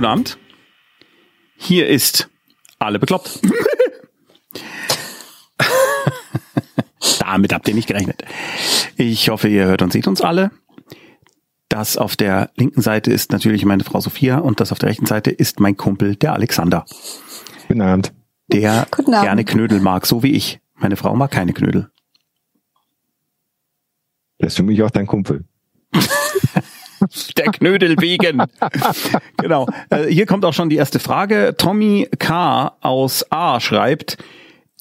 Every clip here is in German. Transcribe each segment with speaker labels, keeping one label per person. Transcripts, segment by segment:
Speaker 1: guten Abend. Hier ist alle bekloppt. Damit habt ihr nicht gerechnet. Ich hoffe, ihr hört und seht uns alle. Das auf der linken Seite ist natürlich meine Frau Sophia und das auf der rechten Seite ist mein Kumpel, der Alexander.
Speaker 2: Guten Abend.
Speaker 1: Der
Speaker 3: Guten Abend.
Speaker 1: gerne Knödel mag, so wie ich. Meine Frau mag keine Knödel.
Speaker 2: Das ist für mich auch dein Kumpel.
Speaker 1: Der Knödel wegen. genau. Äh, hier kommt auch schon die erste Frage. Tommy K. aus A schreibt,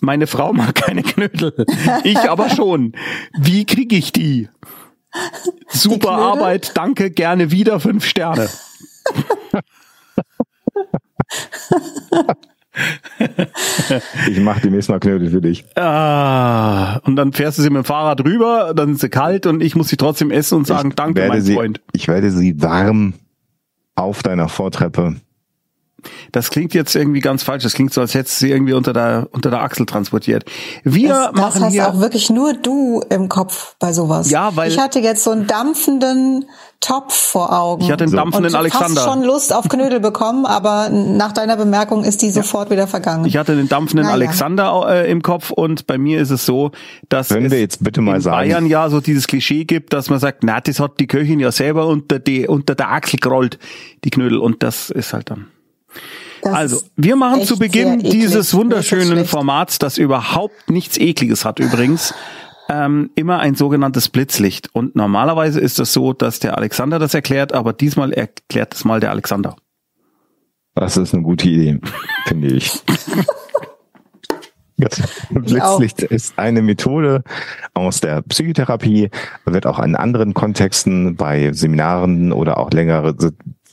Speaker 1: meine Frau mag keine Knödel. Ich aber schon. Wie kriege ich die? Super
Speaker 3: Knödel?
Speaker 1: Arbeit, danke, gerne wieder fünf Sterne.
Speaker 2: Ich mache demnächst mal Knödel für dich.
Speaker 1: Ah, und dann fährst du sie mit dem Fahrrad rüber, dann ist sie kalt und ich muss sie trotzdem essen und sagen,
Speaker 2: ich
Speaker 1: danke, mein
Speaker 2: sie,
Speaker 1: Freund.
Speaker 2: Ich werde sie warm auf deiner Vortreppe.
Speaker 1: Das klingt jetzt irgendwie ganz falsch. Das klingt so, als hättest du sie irgendwie unter der, unter der Achsel transportiert. Wir
Speaker 3: Das, das
Speaker 1: machen
Speaker 3: hast
Speaker 1: hier
Speaker 3: auch wirklich nur du im Kopf bei sowas.
Speaker 1: Ja, weil-
Speaker 3: ich hatte jetzt so einen dampfenden Topf vor Augen.
Speaker 1: Ich hatte einen
Speaker 2: So.
Speaker 1: dampfenden
Speaker 3: und
Speaker 1: Alexander.
Speaker 3: fast schon Lust auf Knödel bekommen, aber nach deiner Bemerkung ist die sofort wieder vergangen.
Speaker 1: Ich hatte den dampfenden
Speaker 3: Naja.
Speaker 1: Alexander äh, im Kopf und bei mir ist es so, dass
Speaker 2: Können
Speaker 1: es
Speaker 2: wir jetzt bitte mal
Speaker 1: in
Speaker 2: sagen-
Speaker 1: Bayern ja so dieses Klischee gibt, dass man sagt, na, das hat die Köchin ja selber unter die unter der Achsel gerollt, die Knödel und das ist halt dann.
Speaker 3: Das
Speaker 1: Also, wir machen zu Beginn dieses wunderschönen
Speaker 3: das.
Speaker 1: Formats, das überhaupt nichts ekliges hat übrigens, ähm, immer ein sogenanntes Blitzlicht und normalerweise ist es so, dass der Alexander das erklärt, aber diesmal erklärt es mal der Alexander.
Speaker 2: Das ist eine gute Idee, finde ich. Das Blitzlicht ist eine Methode aus der Psychotherapie, wird auch in anderen Kontexten bei Seminaren oder auch längere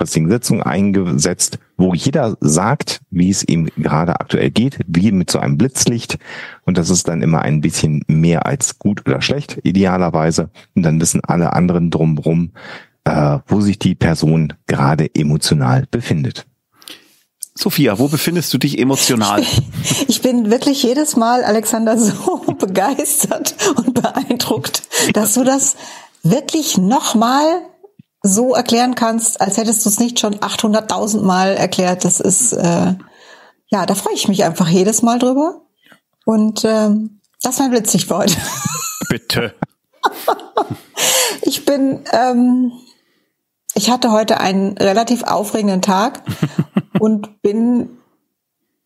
Speaker 2: Sitzungen eingesetzt, wo jeder sagt, wie es ihm gerade aktuell geht, wie mit so einem Blitzlicht. Und das ist dann immer ein bisschen mehr als gut oder schlecht, idealerweise. Und dann wissen alle anderen drumherum, äh, wo sich die Person gerade emotional befindet.
Speaker 1: Sophia, wo befindest du dich emotional?
Speaker 3: Ich bin wirklich jedes Mal, Alexander, so begeistert und beeindruckt, dass du das wirklich nochmal so erklären kannst, als hättest du es nicht schon 800.000 Mal erklärt. Das ist, äh, ja, da freue ich mich einfach jedes Mal drüber. Und ähm, das mein Blitzlicht für heute.
Speaker 1: Bitte.
Speaker 3: Ich bin, ähm, ich hatte heute einen relativ aufregenden Tag und bin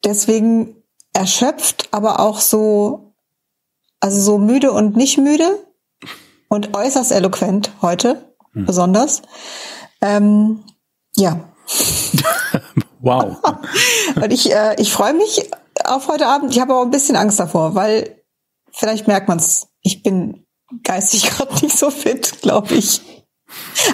Speaker 3: deswegen erschöpft, aber auch so, also so müde und nicht müde und äußerst eloquent heute, besonders. Ähm, ja,
Speaker 1: Wow.
Speaker 3: und ich, äh, ich freue mich auf heute Abend. Ich habe aber ein bisschen Angst davor, weil vielleicht merkt man es. Ich bin geistig gerade nicht so fit, glaube ich.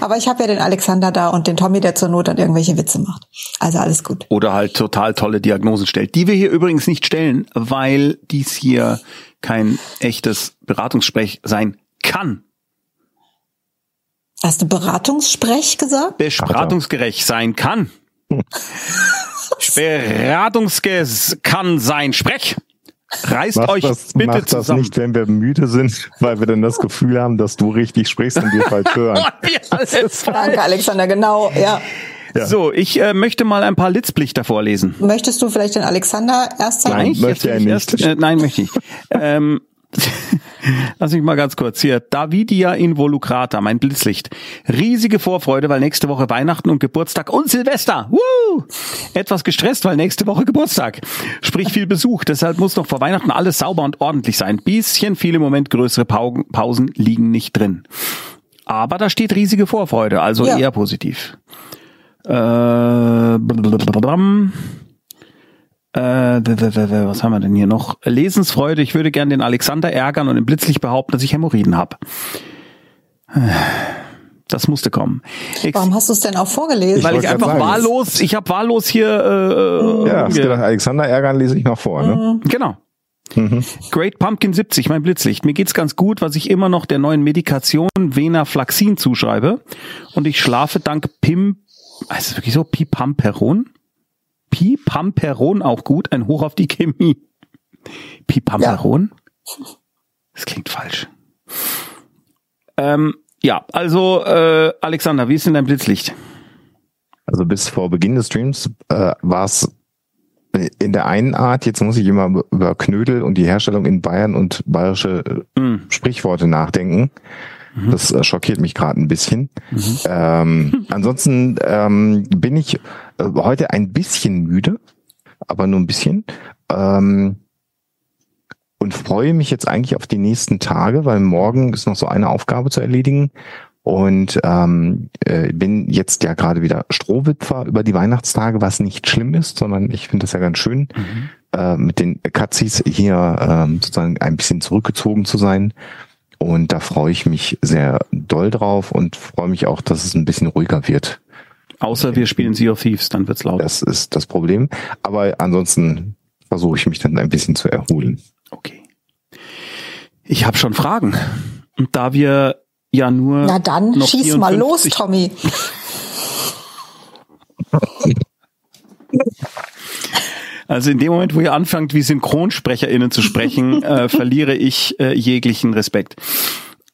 Speaker 3: Aber ich habe ja den Alexander da und den Tommy, der zur Not dann irgendwelche Witze macht. Also alles gut.
Speaker 1: Oder halt total tolle Diagnosen stellt, die wir hier übrigens nicht stellen, weil dies hier kein echtes Beratungssprech sein kann.
Speaker 3: Hast du Beratungssprech gesagt?
Speaker 1: Beratungsgerecht sein kann. Beratungsges kann sein. Sprech. Reißt
Speaker 2: Mach
Speaker 1: euch
Speaker 2: das,
Speaker 1: bitte
Speaker 2: mach das
Speaker 1: zusammen.
Speaker 2: nicht, wenn wir müde sind, weil wir dann das Gefühl haben, dass du richtig sprichst und wir falsch hören.
Speaker 1: Alle
Speaker 3: Danke. Alexander, genau, ja.
Speaker 1: So, ich äh, möchte mal ein paar Litzblichter vorlesen.
Speaker 3: Möchtest du vielleicht den Alexander erst sagen?
Speaker 2: Nein.
Speaker 1: Ich?
Speaker 2: möchte er
Speaker 1: ich
Speaker 2: nicht.
Speaker 1: Erst, äh, nein, möchte ich. ähm, Lass mich mal ganz kurz hier. Davidia involucrata, mein Blitzlicht. Riesige Vorfreude, weil nächste Woche Weihnachten und Geburtstag und Silvester. Woo! Etwas gestresst, weil nächste Woche Geburtstag. Sprich viel Besuch. Deshalb muss noch vor Weihnachten alles sauber und ordentlich sein. Bisschen viele Moment größere Pausen liegen nicht drin. Aber da steht riesige Vorfreude, also
Speaker 3: Ja.
Speaker 1: eher positiv. Äh. Äh, was haben wir denn hier noch? Lesensfreude. Ich würde gern den Alexander ärgern und im Blitzlicht behaupten, dass ich Hämorrhoiden habe. Das musste kommen. Ex
Speaker 3: Warum hast du es denn auch vorgelesen?
Speaker 1: weil ich einfach
Speaker 2: sagen,
Speaker 1: wahllos, ich habe wahllos hier, äh,
Speaker 2: Ja, hast
Speaker 1: ge-
Speaker 2: gedacht, Alexander ärgern lese ich noch vor, ne?
Speaker 1: genau. Great Pumpkin 70, mein Blitzlicht. Mir geht's ganz gut, was ich immer noch der neuen Medikation Venaflaxin zuschreibe. Und ich schlafe dank Pim, heißt es wirklich so? Pipamperon? Pipamperon auch gut, ein Hoch auf die Chemie. Pipamperon? Das klingt falsch. Ähm, ja, also äh, Alexander, wie ist denn dein Blitzlicht?
Speaker 2: Also bis vor Beginn des Streams äh, war es in der einen Art, jetzt muss ich immer über Knödel und die Herstellung in Bayern und bayerische mm. Sprichworte nachdenken. Mhm. Das äh, schockiert mich gerade ein bisschen. Mhm. Ähm, ansonsten ähm, bin ich äh, heute ein bisschen müde, aber nur ein bisschen. Ähm, und freue mich jetzt eigentlich auf die nächsten Tage, weil morgen ist noch so eine Aufgabe zu erledigen. Und ähm, äh, bin jetzt ja gerade wieder Strohwitwer über die Weihnachtstage, was nicht schlimm ist, sondern ich finde das ja ganz schön, mhm. äh, mit den Katzis hier äh, sozusagen ein bisschen zurückgezogen zu sein. Und da freue ich mich sehr doll drauf und freue mich auch, dass es ein bisschen ruhiger wird.
Speaker 1: Außer wir spielen Sea of Thieves, dann wird's laut.
Speaker 2: Das ist das Problem. Aber ansonsten versuche ich mich dann ein bisschen zu erholen.
Speaker 1: Okay. Ich habe schon Fragen. Und da wir ja nur.
Speaker 3: Na dann, schieß mal los, Tommy.
Speaker 1: Also in dem Moment, wo ihr anfangt, wie SynchronsprecherInnen zu sprechen, äh, verliere ich äh, jeglichen Respekt.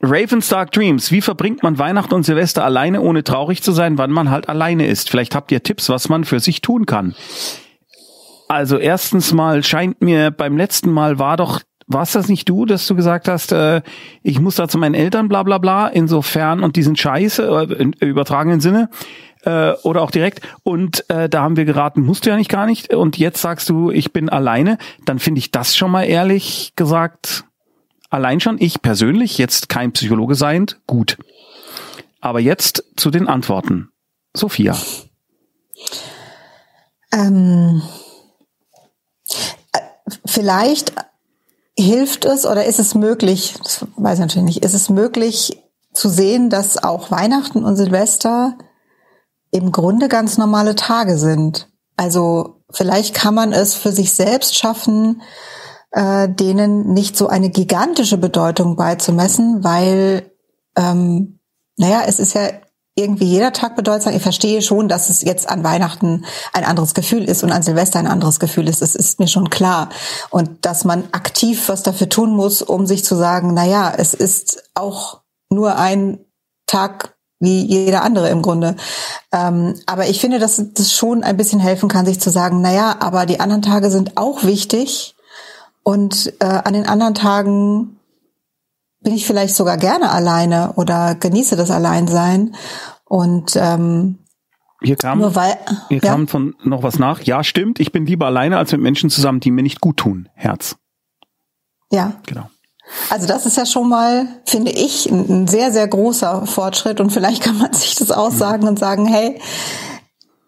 Speaker 1: Raven's Dark Dreams. Wie verbringt man Weihnachten und Silvester alleine, ohne traurig zu sein, wann man halt alleine ist? Vielleicht habt ihr Tipps, was man für sich tun kann. Also erstens mal scheint mir beim letzten Mal war doch warst das nicht du, dass du gesagt hast, äh, ich muss da zu meinen Eltern, bla bla bla, insofern und die sind scheiße, äh, im übertragenen Sinne, äh, oder auch direkt. Und äh, da haben wir geraten, musst du ja nicht gar nicht. Und jetzt sagst du, ich bin alleine, dann finde ich das schon mal ehrlich gesagt, allein schon, ich persönlich, jetzt kein Psychologe seiend, gut. Aber jetzt zu den Antworten. Sophia.
Speaker 3: Ähm, äh, vielleicht hilft es oder ist es möglich, das weiß ich natürlich nicht, ist es möglich zu sehen, dass auch Weihnachten und Silvester im Grunde ganz normale Tage sind. Also vielleicht kann man es für sich selbst schaffen, äh, denen nicht so eine gigantische Bedeutung beizumessen, weil, ähm, naja, es ist ja irgendwie jeder Tag bedeutsam. Ich verstehe schon, dass es jetzt an Weihnachten ein anderes Gefühl ist und an Silvester ein anderes Gefühl ist. Das ist mir schon klar. Und dass man aktiv was dafür tun muss, um sich zu sagen, na ja, es ist auch nur ein Tag wie jeder andere im Grunde. Ähm, aber ich finde, dass das schon ein bisschen helfen kann, sich zu sagen, na ja, aber die anderen Tage sind auch wichtig und äh, an den anderen Tagen bin ich vielleicht sogar gerne alleine oder genieße das Alleinsein. Und ähm,
Speaker 1: hier kam, nur weil, hier ja? kam von noch was nach. Ja, stimmt. Ich bin lieber alleine als mit Menschen zusammen, die mir nicht gut tun. Herz.
Speaker 3: Ja.
Speaker 1: Genau.
Speaker 3: Also das ist ja schon mal, finde ich, ein sehr, sehr großer Fortschritt. Und vielleicht kann man sich das aussagen mhm. und sagen, hey,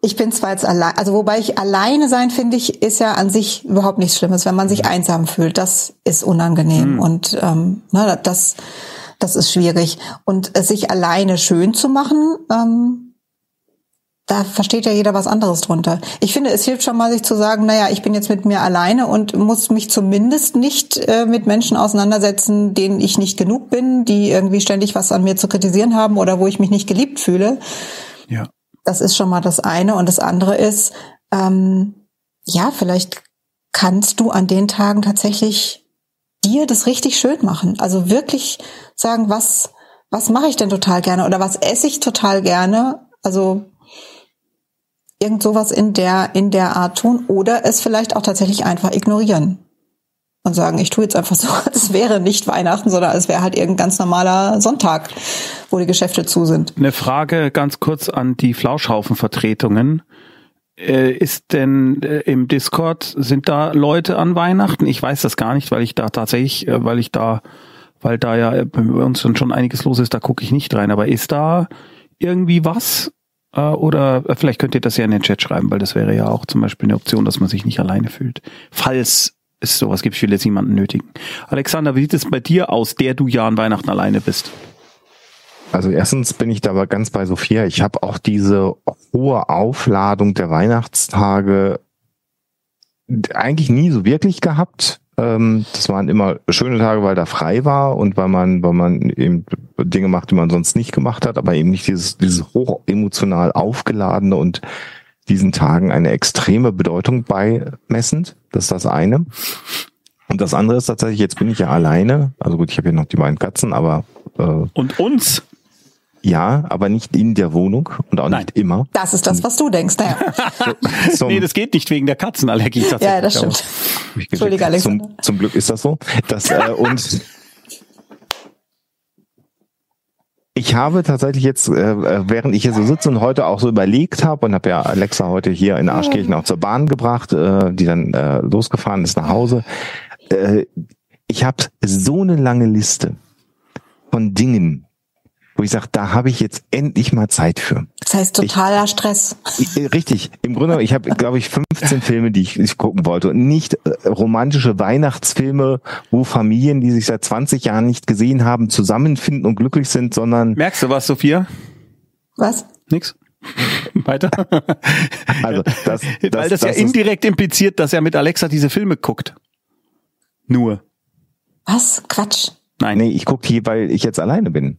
Speaker 3: ich bin zwar jetzt allein, also wobei ich alleine sein finde ich, ist ja an sich überhaupt nichts Schlimmes, wenn man sich einsam fühlt. Das ist unangenehm mhm. und ähm, na, das, das ist schwierig. Und sich alleine schön zu machen, ähm, da versteht ja jeder was anderes drunter. Ich finde, es hilft schon mal, sich zu sagen, naja, ich bin jetzt mit mir alleine und muss mich zumindest nicht äh, mit Menschen auseinandersetzen, denen ich nicht genug bin, die irgendwie ständig was an mir zu kritisieren haben oder wo ich mich nicht geliebt fühle.
Speaker 1: Ja.
Speaker 3: Das ist schon mal das eine. Und das andere ist, ähm, ja, vielleicht kannst du an den Tagen tatsächlich dir das richtig schön machen. Also wirklich sagen, was, was mache ich denn total gerne oder was esse ich total gerne? Also irgend sowas in der, in der Art tun oder es vielleicht auch tatsächlich einfach ignorieren und sagen, ich tue jetzt einfach so, es wäre nicht Weihnachten, sondern es wäre halt irgendein ganz normaler Sonntag, wo die Geschäfte zu sind.
Speaker 1: Eine Frage ganz kurz an die Flauschhaufenvertretungen. Äh, ist denn äh, im Discord, sind da Leute an Weihnachten? Ich weiß das gar nicht, weil ich da tatsächlich, äh, weil ich da, weil da ja bei uns schon einiges los ist, da gucke ich nicht rein. Aber ist da irgendwie was? Oder vielleicht könnt ihr das ja in den Chat schreiben, weil das wäre ja auch zum Beispiel eine Option, dass man sich nicht alleine fühlt. Falls es sowas gibt, will jetzt niemanden nötigen. Alexander, wie sieht es bei dir aus, der du ja an Weihnachten alleine bist?
Speaker 2: Also erstens bin ich da aber ganz bei Sophia. Ich habe auch diese hohe Aufladung der Weihnachtstage eigentlich nie so wirklich gehabt. Ähm, das waren immer schöne Tage, weil da frei war und weil man, weil man eben Dinge macht, die man sonst nicht gemacht hat, aber eben nicht dieses, dieses hoch emotional aufgeladene und diesen Tagen eine extreme Bedeutung beimessend. Das ist das eine. Und das andere ist tatsächlich, jetzt bin ich ja alleine. Also gut, ich habe ja noch die beiden Katzen, aber
Speaker 1: äh, und uns.
Speaker 2: ja, aber nicht in der Wohnung und auch
Speaker 1: Nein.
Speaker 2: nicht immer.
Speaker 3: Das ist das, was du denkst. Naja.
Speaker 2: Zum,
Speaker 1: nee, das geht nicht wegen der Katzenallergie tatsächlich.
Speaker 3: Ja, das stimmt. Entschuldige. Alexander.
Speaker 2: Zum, zum Glück ist das so. Das, äh, und ich habe tatsächlich jetzt, äh, während ich hier so sitze und heute auch so überlegt habe und habe ja Alexa heute hier in Arschkirchen auch zur Bahn gebracht, äh, die dann äh, losgefahren ist nach Hause. Äh, ich habe so eine lange Liste von Dingen, wo ich sage, da habe ich jetzt endlich mal Zeit für.
Speaker 3: Das heißt totaler Stress.
Speaker 2: I- Richtig. Im Grunde, ich habe, glaube ich, 15 Filme, die ich, ich gucken wollte. Und nicht äh, romantische Weihnachtsfilme, wo Familien, die sich seit 20 Jahren nicht gesehen haben, zusammenfinden und glücklich sind, sondern
Speaker 1: Merkst du was, Sophia?
Speaker 3: Was?
Speaker 1: Nix? Weiter?
Speaker 2: also das, das,
Speaker 1: Weil das, ja
Speaker 2: ist-
Speaker 1: indirekt impliziert, dass er mit Alexa diese Filme guckt. Nur.
Speaker 3: Was? Quatsch.
Speaker 1: Nein.
Speaker 2: Nee, ich gucke hier, weil ich jetzt alleine bin.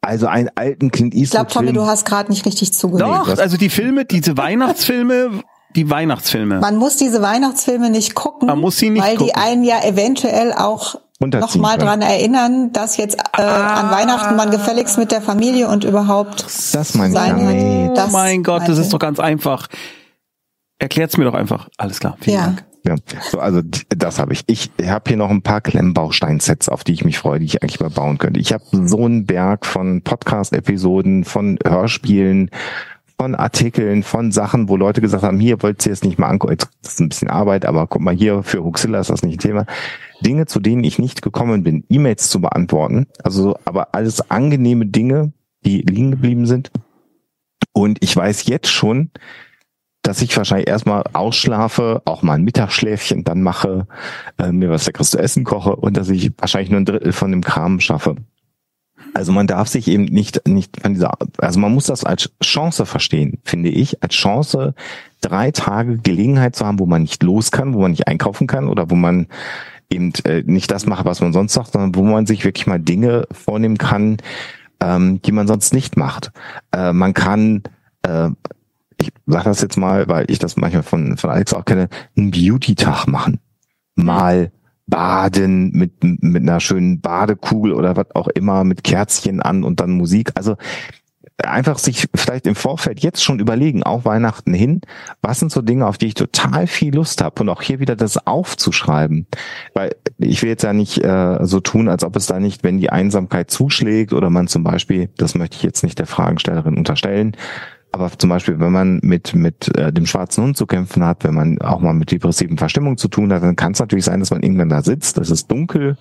Speaker 2: Also einen alten Clint
Speaker 3: Ich glaube,
Speaker 2: Eastwood
Speaker 3: Tommy, du hast gerade nicht richtig zugehört.
Speaker 1: Doch, also die Filme, diese Weihnachtsfilme, die Weihnachtsfilme.
Speaker 3: Man muss diese Weihnachtsfilme nicht gucken,
Speaker 1: Man muss sie nicht
Speaker 3: weil die
Speaker 1: gucken.
Speaker 3: einen ja eventuell auch nochmal dran erinnern, dass jetzt äh,
Speaker 1: Ah.
Speaker 3: an Weihnachten man gefälligst mit der Familie und überhaupt
Speaker 2: Das meine ich
Speaker 3: sein
Speaker 2: ja. Nee.
Speaker 1: oh
Speaker 3: Das
Speaker 1: mein Gott, das ist doch ganz einfach. Erklärt's mir doch einfach. Alles klar. Vielen
Speaker 3: Ja.
Speaker 1: Dank.
Speaker 2: Ja, so, also das habe ich. Ich habe hier noch ein paar Klemmbausteinsets, auf die ich mich freue, die ich eigentlich mal bauen könnte. Ich habe so einen Berg von Podcast-Episoden, von Hörspielen, von Artikeln, von Sachen, wo Leute gesagt haben, hier wollt ihr es nicht mal angucken. Jetzt, ist ein bisschen Arbeit, aber guck mal hier, für Huxilla ist das nicht ein Thema. Dinge, zu denen ich nicht gekommen bin, E-Mails zu beantworten. Also, aber alles angenehme Dinge, die liegen geblieben sind. Und ich weiß jetzt schon, dass ich wahrscheinlich erstmal ausschlafe, auch mal ein Mittagsschläfchen dann mache, äh, mir was Leckeres zu essen koche und dass ich wahrscheinlich nur ein Drittel von dem Kram schaffe. Also man darf sich eben nicht, nicht von dieser, also man muss das als Chance verstehen, finde ich, als Chance, drei Tage Gelegenheit zu haben, wo man nicht los kann, wo man nicht einkaufen kann oder wo man eben äh, nicht das macht, was man sonst sagt, sondern wo man sich wirklich mal Dinge vornehmen kann, ähm, die man sonst nicht macht. Äh, man kann äh, ich sage das jetzt mal, weil ich das manchmal von, von Alex auch kenne, einen Beauty-Tag machen. Mal baden mit, mit einer schönen Badekugel oder was auch immer, mit Kerzchen an und dann Musik. Also einfach sich vielleicht im Vorfeld jetzt schon überlegen, auch Weihnachten hin, was sind so Dinge, auf die ich total viel Lust habe und auch hier wieder das aufzuschreiben. Weil ich will jetzt ja nicht äh, so tun, als ob es da nicht, wenn die Einsamkeit zuschlägt oder man zum Beispiel, das möchte ich jetzt nicht der Fragestellerin unterstellen, aber zum Beispiel, wenn man mit, mit äh, dem schwarzen Hund zu kämpfen hat, wenn man auch mal mit depressiven Verstimmungen zu tun hat, dann kann es natürlich sein, dass man irgendwann da sitzt, es ist dunkel,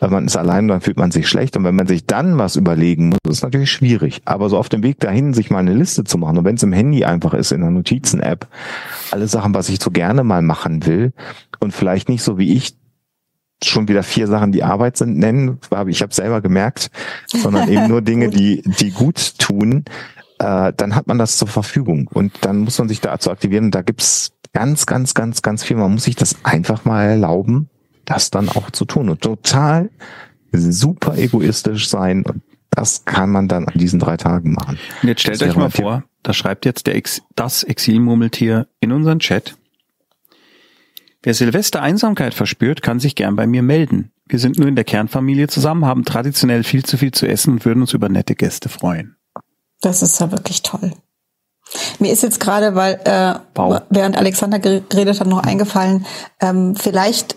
Speaker 2: äh, man ist allein, dann fühlt man sich schlecht. Und wenn man sich dann was überlegen muss, ist natürlich schwierig. Aber so auf dem Weg dahin, sich mal eine Liste zu machen, und wenn es im Handy einfach ist, in der Notizen-App, alle Sachen, was ich so gerne mal machen will und vielleicht nicht so wie ich schon wieder vier Sachen, die Arbeit sind, nennen, habe ich habe selber gemerkt, sondern eben nur Dinge, die die gut tun, äh, dann hat man das zur Verfügung und dann muss man sich dazu aktivieren. Da gibt's ganz, ganz, ganz, ganz viel. Man muss sich das einfach mal erlauben, das dann auch zu tun und total super egoistisch sein. Und das kann man dann an diesen drei Tagen machen.
Speaker 1: Und jetzt stellt euch mal
Speaker 2: Tipp.
Speaker 1: vor, da schreibt jetzt der Ex das Exilmurmeltier in unseren Chat. Wer Silvester Einsamkeit verspürt, kann sich gern bei mir melden. Wir sind nur in der Kernfamilie zusammen, haben traditionell viel zu viel zu essen und würden uns über nette Gäste freuen.
Speaker 3: Das ist ja wirklich toll. Mir ist jetzt gerade, weil äh,
Speaker 1: Wow.
Speaker 3: während Alexander gere- geredet hat, noch eingefallen, ähm, vielleicht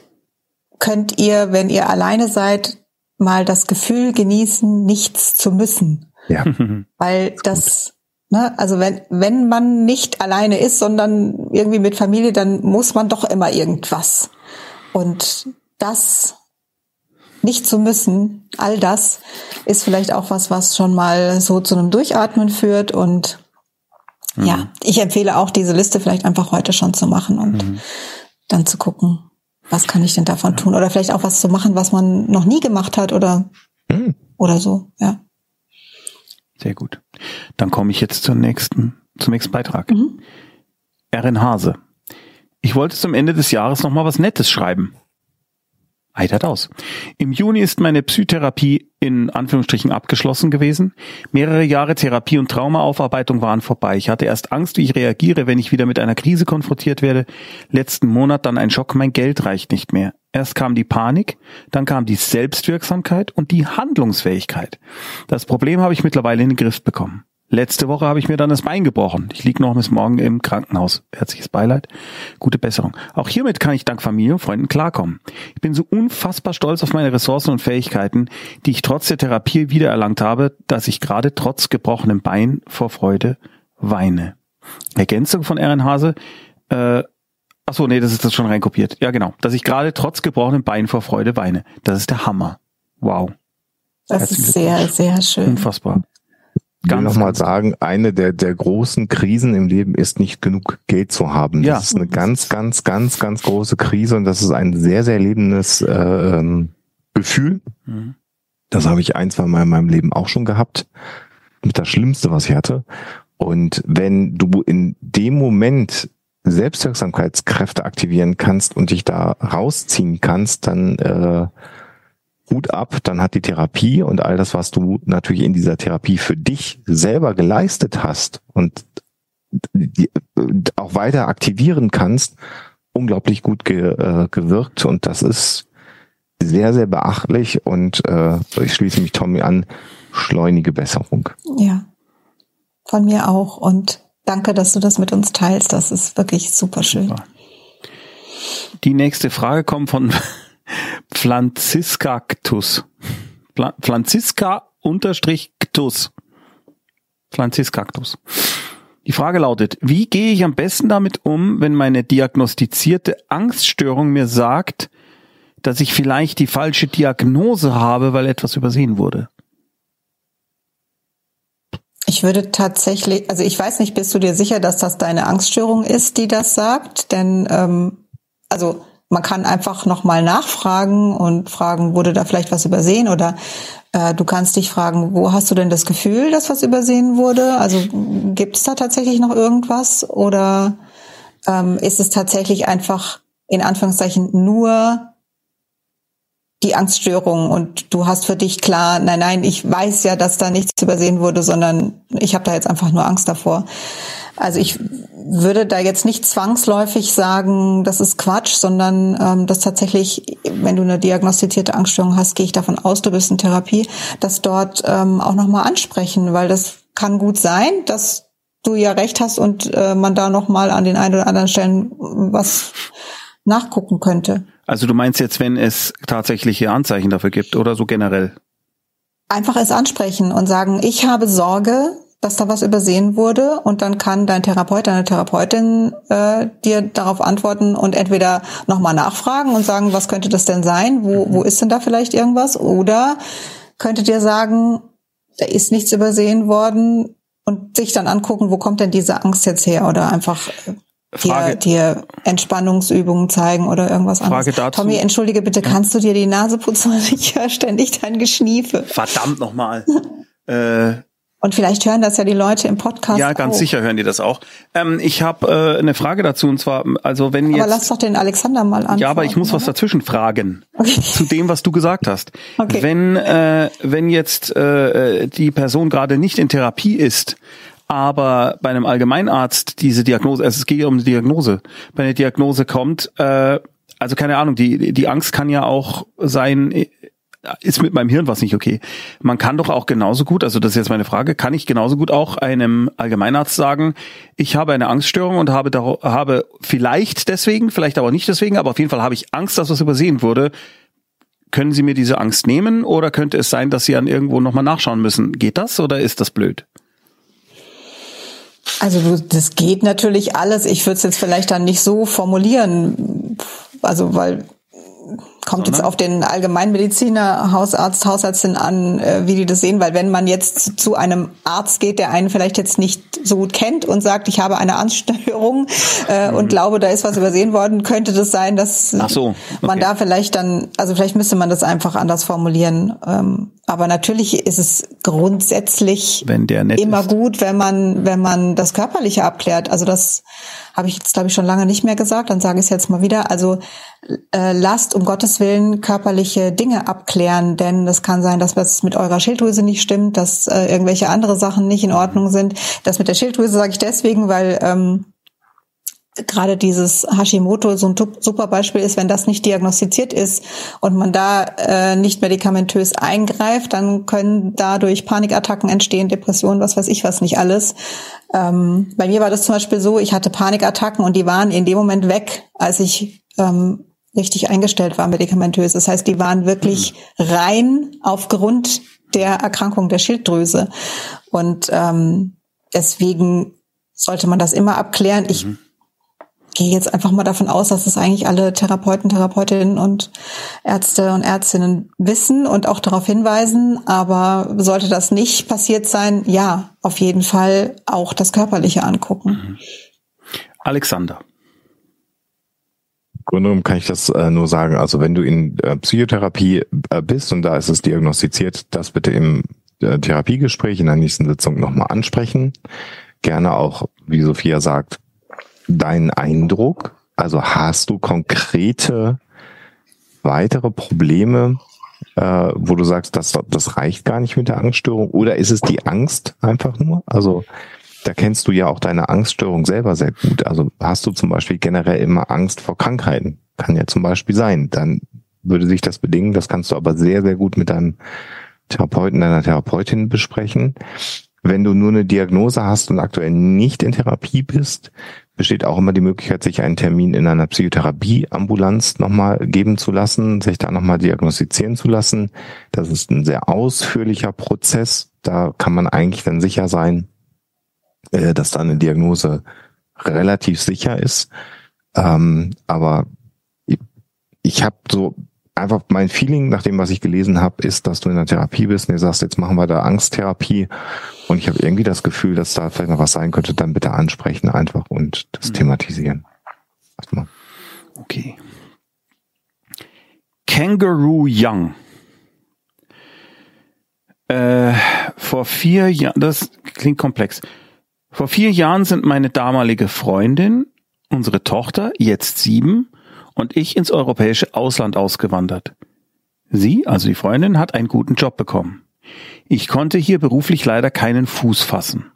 Speaker 3: könnt ihr, wenn ihr alleine seid, mal das Gefühl genießen, nichts zu müssen.
Speaker 2: Ja.
Speaker 3: Weil das, ne, also wenn, wenn man nicht alleine ist, sondern irgendwie mit Familie, dann muss man doch immer irgendwas. Und das nicht zu müssen, all das ist vielleicht auch was, was schon mal so zu einem Durchatmen führt und ja, ich empfehle auch diese Liste vielleicht einfach heute schon zu machen und dann zu gucken, was kann ich denn davon tun oder vielleicht auch was zu machen, was man noch nie gemacht hat oder
Speaker 2: Hm.
Speaker 3: oder so, ja.
Speaker 1: Sehr gut. Dann komme ich jetzt zur nächsten, zum nächsten Beitrag.
Speaker 3: Mhm.
Speaker 1: Erin Hase. Ich wollte zum Ende des Jahres noch mal was Nettes schreiben. Eitert aus. Im Juni ist meine Psytherapie in Anführungsstrichen abgeschlossen gewesen. Mehrere Jahre Therapie und Traumaaufarbeitung waren vorbei. Ich hatte erst Angst, wie ich reagiere, wenn ich wieder mit einer Krise konfrontiert werde. Letzten Monat dann ein Schock, mein Geld reicht nicht mehr. Erst kam die Panik, dann kam die Selbstwirksamkeit und die Handlungsfähigkeit. Das Problem habe ich mittlerweile in den Griff bekommen. Letzte Woche habe ich mir dann das Bein gebrochen. Ich liege noch bis morgen im Krankenhaus. Herzliches Beileid. Gute Besserung. Auch hiermit kann ich dank Familie und Freunden klarkommen. Ich bin so unfassbar stolz auf meine Ressourcen und Fähigkeiten, die ich trotz der Therapie wiedererlangt habe, dass ich gerade trotz gebrochenem Bein vor Freude weine. Ergänzung von Erin Hase. Äh, ach so, nee, das ist das schon reinkopiert. Ja, genau. Dass ich gerade trotz gebrochenem Bein vor Freude weine. Das ist der Hammer. Wow.
Speaker 3: Das ist sehr, sehr schön.
Speaker 1: Unfassbar.
Speaker 2: Ich will nochmal sagen, eine der, der großen Krisen im Leben ist nicht genug Geld zu haben.
Speaker 1: Ja.
Speaker 2: Das ist eine ganz, ganz, ganz, ganz große Krise und das ist ein sehr, sehr lebendes äh, ähm, Gefühl.
Speaker 1: Mhm.
Speaker 2: Das habe ich ein, zwei Mal in meinem Leben auch schon gehabt. Mit das Schlimmste, was ich hatte. Und wenn du in dem Moment Selbstwirksamkeitskräfte aktivieren kannst und dich da rausziehen kannst, dann äh, Hut ab, dann hat die Therapie und all das, was du natürlich in dieser Therapie für dich selber geleistet hast und die, auch weiter aktivieren kannst, unglaublich gut ge, äh, gewirkt und das ist sehr, sehr beachtlich und äh, ich schließe mich Tommy an, schleunige Besserung.
Speaker 3: Ja, von mir auch und danke, dass du das mit uns teilst. Das ist wirklich super schön.
Speaker 1: Super. Die nächste Frage kommt von Pflanziskaktus. Pla Pflanziska unterstrich Ctus. Pflanziskaktus. Die Frage lautet, wie gehe ich am besten damit um, wenn meine diagnostizierte Angststörung mir sagt, dass ich vielleicht die falsche Diagnose habe, weil etwas übersehen wurde?
Speaker 3: Ich würde tatsächlich, also ich weiß nicht, bist du dir sicher, dass das deine Angststörung ist, die das sagt? Denn ähm, also man kann einfach nochmal nachfragen und fragen, wurde da vielleicht was übersehen oder äh, du kannst dich fragen, wo hast du denn das Gefühl, dass was übersehen wurde? Also gibt es da tatsächlich noch irgendwas oder ähm, ist es tatsächlich einfach in Anführungszeichen nur die Angststörung und du hast für dich klar, nein, nein, ich weiß ja, dass da nichts übersehen wurde, sondern ich habe da jetzt einfach nur Angst davor. Also ich würde da jetzt nicht zwangsläufig sagen, das ist Quatsch, sondern ähm, dass tatsächlich, wenn du eine diagnostizierte Angststörung hast, gehe ich davon aus, du bist in Therapie, das dort ähm, auch nochmal ansprechen, weil das kann gut sein, dass du ja recht hast und äh, man da nochmal an den ein oder anderen Stellen was nachgucken könnte.
Speaker 1: Also du meinst jetzt, wenn es tatsächliche Anzeichen dafür gibt oder so generell?
Speaker 3: Einfach es ansprechen und sagen, ich habe Sorge, dass da was übersehen wurde und dann kann dein Therapeut, deine Therapeutin äh, dir darauf antworten und entweder nochmal nachfragen und sagen, was könnte das denn sein? Wo, wo ist denn da vielleicht irgendwas? Oder könnte dir sagen, da ist nichts übersehen worden und sich dann angucken, wo kommt denn diese Angst jetzt her? Oder einfach dir, dir Entspannungsübungen zeigen oder irgendwas
Speaker 1: Frage
Speaker 3: anderes.
Speaker 1: dazu.
Speaker 3: Tommy, entschuldige bitte, kannst du dir die Nase putzen? Ich höre ständig dein Geschniefe.
Speaker 1: Verdammt nochmal. äh,
Speaker 3: Und vielleicht hören das ja die Leute im Podcast
Speaker 1: ja, ganz
Speaker 3: auch.
Speaker 1: sicher hören die das auch. Ähm, ich habe äh, eine Frage dazu und zwar, also wenn
Speaker 3: Aber lass
Speaker 1: jetzt...
Speaker 3: doch den Alexander mal an.
Speaker 1: Ja, aber ich muss was dazwischen fragen
Speaker 3: Okay.
Speaker 1: zu dem, was du gesagt hast.
Speaker 3: Okay.
Speaker 1: Wenn äh, wenn jetzt äh, die Person gerade nicht in Therapie ist, aber bei einem Allgemeinarzt diese Diagnose, also es geht ja um eine Diagnose, bei einer Diagnose kommt, äh, also keine Ahnung, die die Angst kann ja auch sein, äh, ist mit meinem Hirn was nicht okay. Man kann doch auch genauso gut, also das ist jetzt meine Frage, kann ich genauso gut auch einem Allgemeinarzt sagen, ich habe eine Angststörung und habe, habe vielleicht deswegen, vielleicht aber nicht deswegen, aber auf jeden Fall habe ich Angst, dass was übersehen wurde. Können Sie mir diese Angst nehmen oder könnte es sein, dass Sie an irgendwo nochmal nachschauen müssen? Geht das oder ist das blöd?
Speaker 3: Also das geht natürlich alles. Ich würde es jetzt vielleicht dann nicht so formulieren. Also weil kommt jetzt auf den Allgemeinmediziner, Hausarzt, Hausärztin an, äh, wie die das sehen, weil wenn man jetzt zu einem Arzt geht, der einen vielleicht jetzt nicht so gut kennt und sagt, ich habe eine Angststörung äh, und glaube, da ist was übersehen worden, könnte das sein, dass
Speaker 1: Mhm. So,
Speaker 3: man
Speaker 1: okay.
Speaker 3: da vielleicht dann, also vielleicht müsste man das einfach anders formulieren. Ähm, aber natürlich ist es grundsätzlich immer
Speaker 1: ist.
Speaker 3: gut, wenn man, wenn man das Körperliche abklärt. Also das habe ich jetzt, glaube ich, schon lange nicht mehr gesagt, dann sage ich es jetzt mal wieder. Also äh, lasst um Gottes Willen körperliche Dinge abklären, denn es kann sein, dass was mit eurer Schilddrüse nicht stimmt, dass äh, irgendwelche andere Sachen nicht in Ordnung sind. Das mit der Schilddrüse sage ich deswegen, weil ähm, gerade dieses Hashimoto so ein super Beispiel ist, wenn das nicht diagnostiziert ist und man da äh, nicht medikamentös eingreift, dann können dadurch Panikattacken entstehen, Depressionen, was weiß ich was nicht alles. Ähm, bei mir war das zum Beispiel so, ich hatte Panikattacken und die waren in dem Moment weg, als ich ähm, richtig eingestellt war medikamentös. Das heißt, die waren wirklich rein aufgrund der Erkrankung der Schilddrüse. Und ähm, deswegen sollte man das immer abklären. Ich mhm gehe jetzt einfach mal davon aus, dass es eigentlich alle Therapeuten, Therapeutinnen und Ärzte und Ärztinnen wissen und auch darauf hinweisen. Aber sollte das nicht passiert sein, ja, auf jeden Fall auch das Körperliche angucken. Mhm.
Speaker 1: Alexander.
Speaker 2: Grunde kann ich das äh, nur sagen. Also wenn du in äh, Psychotherapie äh, bist und da ist es diagnostiziert, das bitte im äh, Therapiegespräch in der nächsten Sitzung nochmal ansprechen. Gerne auch, wie Sophia sagt, deinen Eindruck? Also hast du konkrete weitere Probleme, äh, wo du sagst, das, das reicht gar nicht mit der Angststörung? Oder ist es die Angst einfach nur? Also da kennst du ja auch deine Angststörung selber sehr gut. Also hast du zum Beispiel generell immer Angst vor Krankheiten? Kann ja zum Beispiel sein. Dann würde sich das bedingen. Das kannst du aber sehr, sehr gut mit deinem Therapeuten, deiner Therapeutin besprechen. Wenn du nur eine Diagnose hast und aktuell nicht in Therapie bist, besteht auch immer die Möglichkeit, sich einen Termin in einer Psychotherapieambulanz nochmal geben zu lassen, sich da nochmal diagnostizieren zu lassen. Das ist ein sehr ausführlicher Prozess. Da kann man eigentlich dann sicher sein, äh, dass da eine Diagnose relativ sicher ist. Ähm, aber ich, ich habe so einfach mein Feeling nach dem, was ich gelesen habe, ist, dass du in der Therapie bist und du sagst, jetzt machen wir da Angsttherapie und ich habe irgendwie das Gefühl, dass da vielleicht noch was sein könnte, dann bitte ansprechen einfach und das mhm. thematisieren.
Speaker 1: Erstmal. Okay. Kangaroo Young. Äh, vor vier Jahren, das klingt komplex. Vor vier Jahren sind meine damalige Freundin, unsere Tochter, jetzt sieben, und ich ins europäische Ausland ausgewandert. Sie, also die Freundin, hat einen guten Job bekommen. Ich konnte hier beruflich leider keinen Fuß fassen.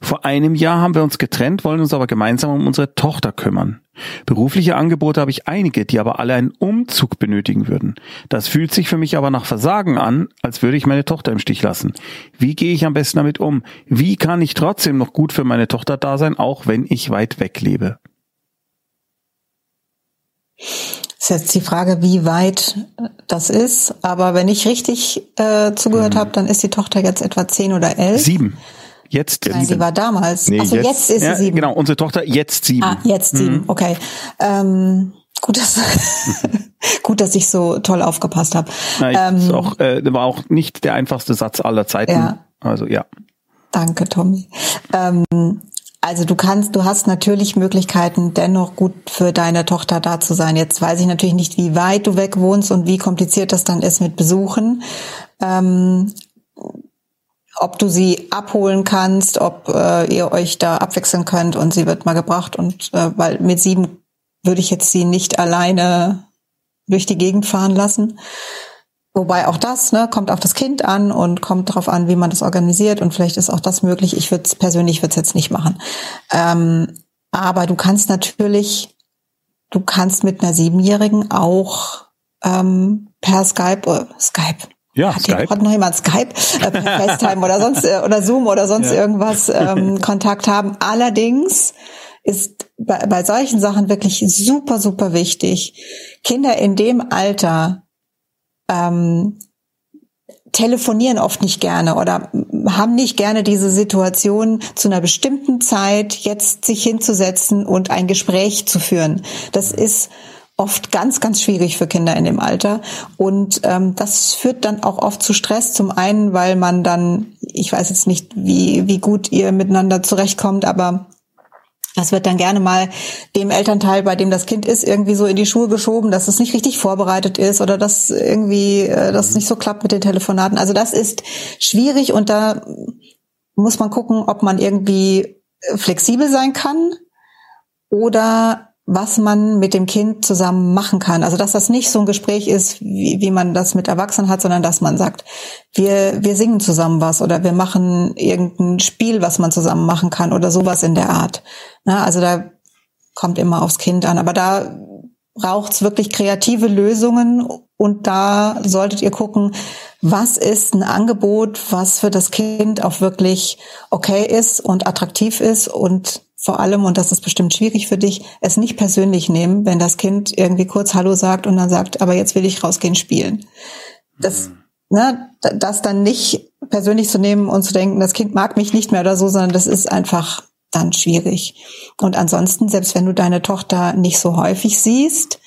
Speaker 1: Vor einem Jahr haben wir uns getrennt, wollen uns aber gemeinsam um unsere Tochter kümmern. Berufliche Angebote habe ich einige, die aber alle einen Umzug benötigen würden. Das fühlt sich für mich aber nach Versagen an, als würde ich meine Tochter im Stich lassen. Wie gehe ich am besten damit um? Wie kann ich trotzdem noch gut für meine Tochter da sein, auch wenn ich weit weg lebe?
Speaker 3: Ist jetzt die Frage, wie weit das ist. Aber wenn ich richtig äh, zugehört mhm. habe, dann ist die Tochter jetzt etwa zehn oder elf.
Speaker 1: Sieben. Jetzt
Speaker 3: Nein, sieben. sie war damals. Nee, also jetzt, jetzt ist
Speaker 1: ja,
Speaker 3: sie sieben.
Speaker 1: Genau, unsere Tochter jetzt sieben.
Speaker 3: Ah, jetzt sieben, mhm. okay. Ähm, gut, dass, gut, dass ich so toll aufgepasst habe.
Speaker 1: Ähm, auch, äh, war auch nicht der einfachste Satz aller Zeiten. Ja. Also ja.
Speaker 3: Danke, Tommy. Ähm, also du kannst, du hast natürlich Möglichkeiten, dennoch gut für deine Tochter da zu sein. Jetzt weiß ich natürlich nicht, wie weit du weg wohnst und wie kompliziert das dann ist mit Besuchen. Ähm, ob du sie abholen kannst, ob äh, ihr euch da abwechseln könnt und sie wird mal gebracht und äh, weil mit sieben würde ich jetzt sie nicht alleine durch die Gegend fahren lassen. Wobei auch das ne, kommt auf das Kind an und kommt darauf an, wie man das organisiert und vielleicht ist auch das möglich. Ich würde persönlich würde es jetzt nicht machen. Ähm, aber du kannst natürlich, du kannst mit einer Siebenjährigen auch ähm, per Skype, äh, Skype,
Speaker 1: ja,
Speaker 3: hat,
Speaker 1: Skype.
Speaker 3: hat noch jemand Skype, äh, per FaceTime oder sonst äh, oder Zoom oder sonst ja. irgendwas ähm, Kontakt haben. Allerdings ist bei, bei solchen Sachen wirklich super super wichtig, Kinder in dem Alter ähm, telefonieren oft nicht gerne oder haben nicht gerne diese Situation zu einer bestimmten Zeit jetzt sich hinzusetzen und ein Gespräch zu führen. Das ist oft ganz, ganz schwierig für Kinder in dem Alter. Und ähm, das führt dann auch oft zu Stress. Zum einen, weil man dann, ich weiß jetzt nicht, wie, wie gut ihr miteinander zurechtkommt, aber das wird dann gerne mal dem Elternteil, bei dem das Kind ist, irgendwie so in die Schuhe geschoben, dass es nicht richtig vorbereitet ist oder dass irgendwie äh, das nicht so klappt mit den Telefonaten. Also das ist schwierig und da muss man gucken, ob man irgendwie flexibel sein kann oder was man mit dem Kind zusammen machen kann. Also dass das nicht so ein Gespräch ist, wie, wie man das mit Erwachsenen hat, sondern dass man sagt, wir, wir singen zusammen was oder wir machen irgendein Spiel, was man zusammen machen kann oder sowas in der Art. Na, also da kommt immer aufs Kind an. Aber da braucht's wirklich kreative Lösungen und da solltet ihr gucken, was ist ein Angebot, was für das Kind auch wirklich okay ist und attraktiv ist und vor allem, und das ist bestimmt schwierig für dich, es nicht persönlich nehmen, wenn das Kind irgendwie kurz Hallo sagt und dann sagt, aber jetzt will ich rausgehen spielen. Das, mhm. ne, das dann nicht persönlich zu nehmen und zu denken, das Kind mag mich nicht mehr oder so, sondern das ist einfach dann schwierig. Und ansonsten, selbst wenn du deine Tochter nicht so häufig siehst,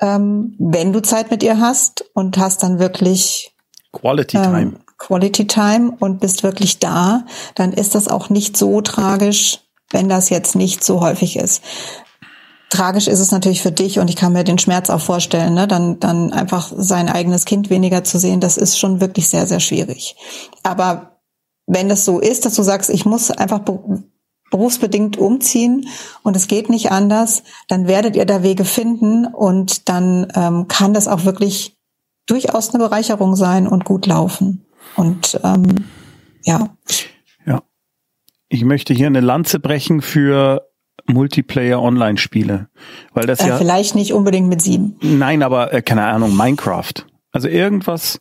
Speaker 3: ähm, wenn du Zeit mit ihr hast und hast dann wirklich
Speaker 1: Quality ähm, Time.
Speaker 3: Quality Time und bist wirklich da, dann ist das auch nicht so tragisch, wenn das jetzt nicht so häufig ist. Tragisch ist es natürlich für dich und ich kann mir den Schmerz auch vorstellen, ne? dann, dann einfach sein eigenes Kind weniger zu sehen, das ist schon wirklich sehr, sehr schwierig. Aber wenn es so ist, dass du sagst, ich muss einfach berufsbedingt umziehen und es geht nicht anders, dann werdet ihr da Wege finden und dann ähm, kann das auch wirklich durchaus eine Bereicherung sein und gut laufen. Und ähm, ja.
Speaker 1: Ich möchte hier eine Lanze brechen für Multiplayer-Online-Spiele, weil das äh, ja
Speaker 3: vielleicht nicht unbedingt mit sieben.
Speaker 1: Nein, aber äh, keine Ahnung, Minecraft. Also irgendwas.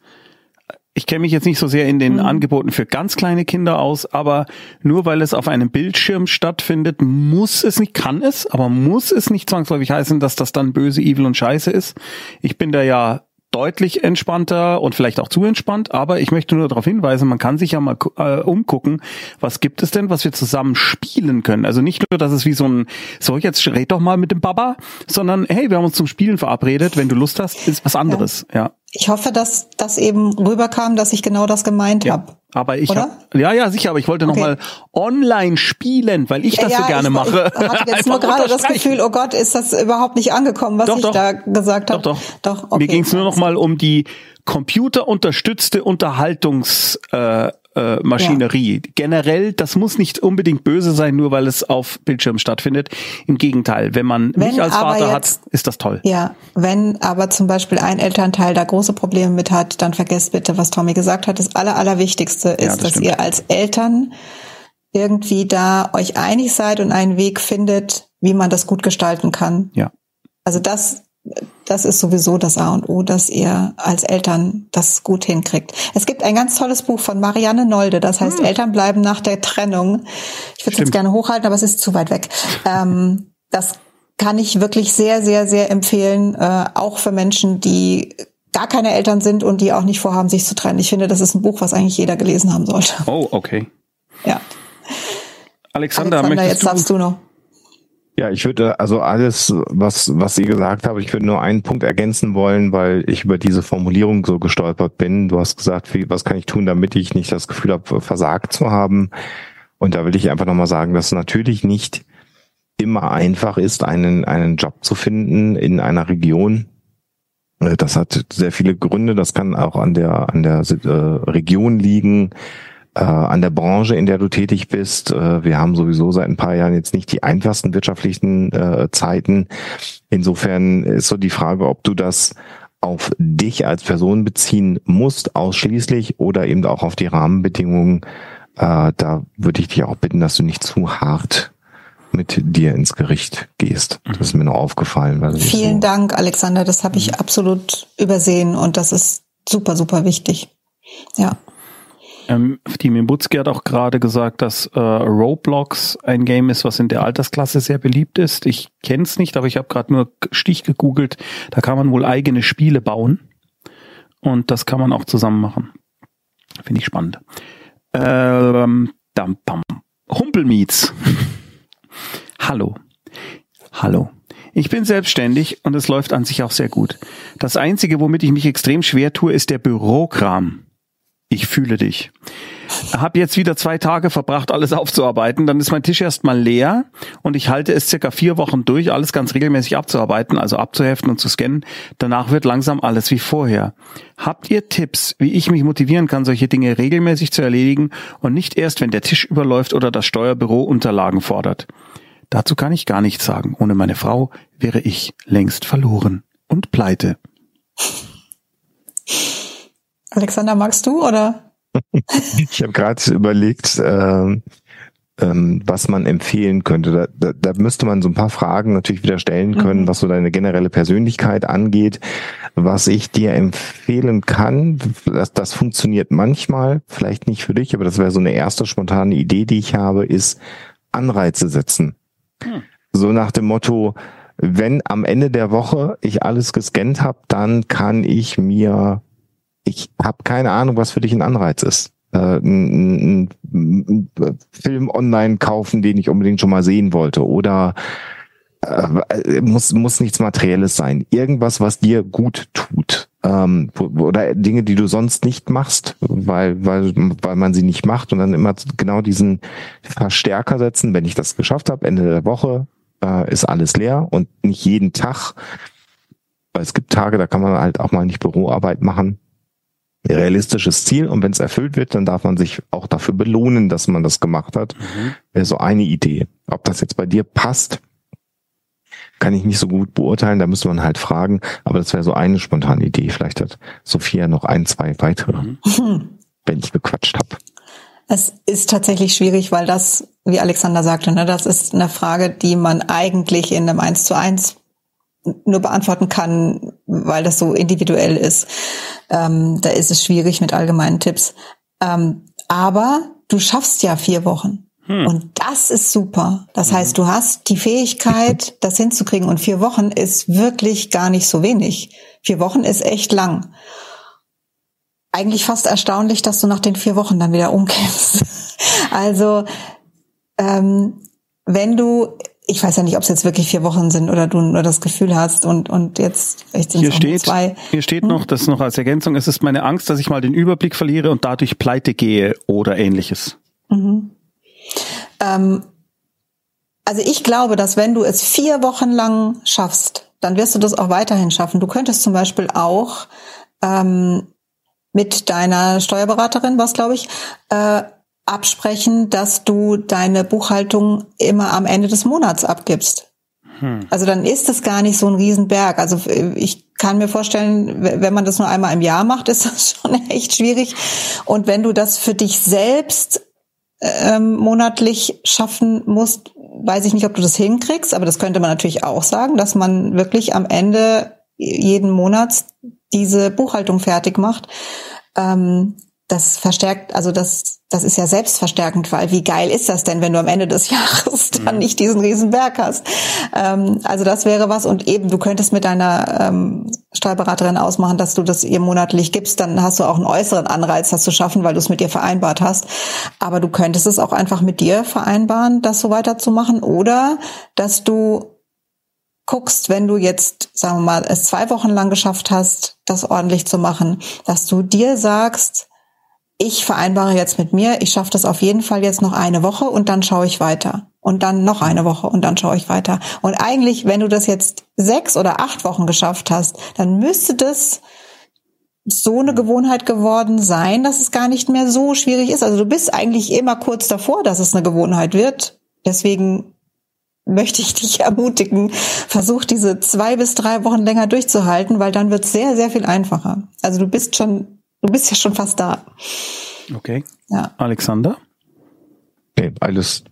Speaker 1: Ich kenne mich jetzt nicht so sehr in den mhm. Angeboten für ganz kleine Kinder aus, aber nur weil es auf einem Bildschirm stattfindet, muss es nicht, kann es, aber muss es nicht zwangsläufig heißen, dass das dann böse, evil und scheiße ist. Ich bin da ja deutlich entspannter und vielleicht auch zu entspannt, aber ich möchte nur darauf hinweisen, man kann sich ja mal äh, umgucken, was gibt es denn, was wir zusammen spielen können. Also nicht nur, dass es wie so ein, so jetzt red doch mal mit dem Papa, sondern hey, wir haben uns zum Spielen verabredet, wenn du Lust hast, ist was anderes, ja. ja.
Speaker 3: Ich hoffe, dass das eben rüberkam, dass ich genau das gemeint
Speaker 1: ja,
Speaker 3: habe.
Speaker 1: Aber ich hab, ja, ja, sicher, aber ich wollte okay. nochmal online spielen, weil ich das ja, so gerne
Speaker 3: ich,
Speaker 1: mache.
Speaker 3: Ich hatte jetzt nur gerade das Gefühl, oh Gott, ist das überhaupt nicht angekommen, was
Speaker 1: doch,
Speaker 3: ich
Speaker 1: doch.
Speaker 3: da gesagt habe.
Speaker 1: Doch, doch. doch okay. Mir ging es nur nochmal um die computerunterstützte Unterhaltungs äh, äh, Maschinerie. Ja. Generell, das muss nicht unbedingt böse sein, nur weil es auf Bildschirm stattfindet. Im Gegenteil, wenn man wenn mich als Vater jetzt, hat, ist das toll.
Speaker 3: Ja, wenn aber zum Beispiel ein Elternteil da große Probleme mit hat, dann vergesst bitte, was Tommy gesagt hat. Das Aller, Allerwichtigste ist, ja, das dass stimmt. ihr als Eltern irgendwie da euch einig seid und einen Weg findet, wie man das gut gestalten kann.
Speaker 1: Ja.
Speaker 3: Also das das ist sowieso das A und O, dass ihr als Eltern das gut hinkriegt. Es gibt ein ganz tolles Buch von Marianne Nolde, das heißt hm. Eltern bleiben nach der Trennung. Ich würde es jetzt gerne hochhalten, aber es ist zu weit weg. Ähm, das kann ich wirklich sehr, sehr, sehr empfehlen, äh, auch für Menschen, die gar keine Eltern sind und die auch nicht vorhaben, sich zu trennen. Ich finde, das ist ein Buch, was eigentlich jeder gelesen haben sollte.
Speaker 1: Oh, okay.
Speaker 3: Ja.
Speaker 1: Alexander, Alexander
Speaker 3: jetzt du darfst du noch.
Speaker 2: Ja, ich würde also alles, was, was Sie gesagt haben, ich würde nur einen Punkt ergänzen wollen, weil ich über diese Formulierung so gestolpert bin. Du hast gesagt, wie, was kann ich tun, damit ich nicht das Gefühl habe, versagt zu haben. Und da will ich einfach nochmal sagen, dass es natürlich nicht immer einfach ist, einen, einen Job zu finden in einer Region. Äh, das hat sehr viele Gründe. Das kann auch an der, an der äh, Region liegen äh, an der Branche, in der du tätig bist. Äh, wir haben sowieso seit ein paar Jahren jetzt nicht die einfachsten wirtschaftlichen äh, Zeiten. Insofern ist so die Frage, ob du das auf dich als Person beziehen musst, ausschließlich, oder eben auch auf die Rahmenbedingungen. Äh, da würde ich dich auch bitten, dass du nicht zu hart mit dir ins Gericht gehst. Das ist mir noch aufgefallen. Weil
Speaker 3: Vielen so Dank, Alexander. Das habe ich mhm. absolut übersehen und das ist super, super wichtig. Ja.
Speaker 1: Ähm, die Mimbutski hat auch gerade gesagt, dass äh, Roblox ein Game ist, was in der Altersklasse sehr beliebt ist. Ich kenne es nicht, aber ich habe gerade nur Stich gegoogelt. Da kann man wohl eigene Spiele bauen. Und das kann man auch zusammen machen. Finde ich spannend. Ähm, dam, dam. Humpelmeets. Hallo. Hallo. Ich bin selbstständig und es läuft an sich auch sehr gut. Das Einzige, womit ich mich extrem schwer tue, ist der Bürokram. Ich fühle dich. Hab jetzt wieder zwei Tage verbracht, alles aufzuarbeiten. Dann ist mein Tisch erstmal leer und ich halte es circa vier Wochen durch, alles ganz regelmäßig abzuarbeiten, also abzuheften und zu scannen. Danach wird langsam alles wie vorher. Habt ihr Tipps, wie ich mich motivieren kann, solche Dinge regelmäßig zu erledigen und nicht erst, wenn der Tisch überläuft oder das Steuerbüro Unterlagen fordert? Dazu kann ich gar nichts sagen. Ohne meine Frau wäre ich längst verloren und pleite.
Speaker 3: Alexander, magst du oder?
Speaker 2: ich habe gerade überlegt, äh, ähm, was man empfehlen könnte. Da, da, da müsste man so ein paar Fragen natürlich wieder stellen können, mhm. was so deine generelle Persönlichkeit angeht. Was ich dir empfehlen kann, das, das funktioniert manchmal, vielleicht nicht für dich, aber das wäre so eine erste spontane Idee, die ich habe, ist Anreize setzen. Mhm. So nach dem Motto, wenn am Ende der Woche ich alles gescannt habe, dann kann ich mir, ich habe keine Ahnung, was für dich ein Anreiz ist äh, einen, einen Film online kaufen, den ich unbedingt schon mal sehen wollte oder äh, muss muss nichts Materielles sein. Irgendwas, was dir gut tut ähm, oder Dinge, die du sonst nicht machst, weil weil weil man sie nicht macht und dann immer genau diesen Verstärker setzen. Wenn ich das geschafft habe, Ende der Woche äh, ist alles leer und nicht jeden Tag. Weil es gibt Tage, da kann man halt auch mal nicht Büroarbeit machen realistisches Ziel und wenn es erfüllt wird, dann darf man sich auch dafür belohnen, dass man das gemacht hat. Mhm. Wäre so eine Idee. Ob das jetzt bei dir passt, kann ich nicht so gut beurteilen, da müsste man halt fragen, aber das wäre so eine spontane Idee. Vielleicht hat Sophia noch ein, zwei weitere, mhm. wenn ich bequatscht habe.
Speaker 3: Es ist tatsächlich schwierig, weil das, wie Alexander sagte, ne, das ist eine Frage, die man eigentlich in einem Eins zu eins nur beantworten kann, weil das so individuell ist. Ähm, da ist es schwierig mit allgemeinen Tipps. Ähm, aber du schaffst ja vier Wochen. Hm. Und das ist super. Das hm. heißt, du hast die Fähigkeit, das hinzukriegen. Und vier Wochen ist wirklich gar nicht so wenig. Vier Wochen ist echt lang. Eigentlich fast erstaunlich, dass du nach den vier Wochen dann wieder umkämpfst. also, ähm, wenn du ich weiß ja nicht, ob es jetzt wirklich vier Wochen sind oder du nur das Gefühl hast und, und jetzt
Speaker 1: vielleicht sind hier es steht, zwei. Hier steht hm? noch, das noch als Ergänzung, es ist meine Angst, dass ich mal den Überblick verliere und dadurch pleite gehe oder ähnliches. Mhm.
Speaker 3: Ähm, also ich glaube, dass wenn du es vier Wochen lang schaffst, dann wirst du das auch weiterhin schaffen. Du könntest zum Beispiel auch ähm, mit deiner Steuerberaterin, was glaube ich, äh, absprechen, dass du deine Buchhaltung immer am Ende des Monats abgibst. Hm. Also dann ist es gar nicht so ein Riesenberg. Also ich kann mir vorstellen, wenn man das nur einmal im Jahr macht, ist das schon echt schwierig. Und wenn du das für dich selbst ähm, monatlich schaffen musst, weiß ich nicht, ob du das hinkriegst, aber das könnte man natürlich auch sagen, dass man wirklich am Ende jeden Monats diese Buchhaltung fertig macht. Ähm, das verstärkt, also das, das ist ja selbstverstärkend, weil wie geil ist das denn, wenn du am Ende des Jahres dann mhm. nicht diesen riesen Berg hast? Ähm, also das wäre was und eben, du könntest mit deiner ähm, Steuerberaterin ausmachen, dass du das ihr monatlich gibst, dann hast du auch einen äußeren Anreiz, das zu schaffen, weil du es mit ihr vereinbart hast. Aber du könntest es auch einfach mit dir vereinbaren, das so weiterzumachen oder dass du guckst, wenn du jetzt, sagen wir mal, es zwei Wochen lang geschafft hast, das ordentlich zu machen, dass du dir sagst, ich vereinbare jetzt mit mir, ich schaffe das auf jeden Fall jetzt noch eine Woche und dann schaue ich weiter. Und dann noch eine Woche und dann schaue ich weiter. Und eigentlich, wenn du das jetzt sechs oder acht Wochen geschafft hast, dann müsste das so eine Gewohnheit geworden sein, dass es gar nicht mehr so schwierig ist. Also du bist eigentlich immer kurz davor, dass es eine Gewohnheit wird. Deswegen möchte ich dich ermutigen, versuch diese zwei bis drei Wochen länger durchzuhalten, weil dann wird es sehr, sehr viel einfacher. Also du bist schon Du bist ja schon fast da.
Speaker 1: Okay. Ja. Alexander?
Speaker 2: Nee, alles,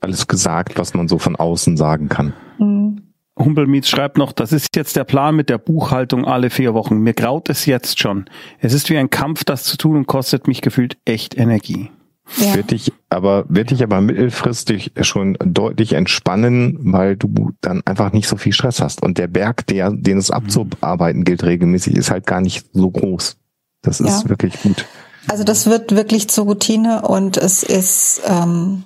Speaker 2: alles gesagt, was man so von außen sagen kann. Mhm.
Speaker 1: Humpelmietz schreibt noch, das ist jetzt der Plan mit der Buchhaltung alle vier Wochen. Mir graut es jetzt schon. Es ist wie ein Kampf, das zu tun und kostet mich gefühlt echt Energie.
Speaker 2: Ja. Wird dich aber, wird dich aber mittelfristig schon deutlich entspannen, weil du dann einfach nicht so viel Stress hast. Und der Berg, der, den es abzuarbeiten gilt regelmäßig, ist halt gar nicht so groß. Das ist ja. wirklich gut.
Speaker 3: Also das wird wirklich zur Routine und es ist, ähm,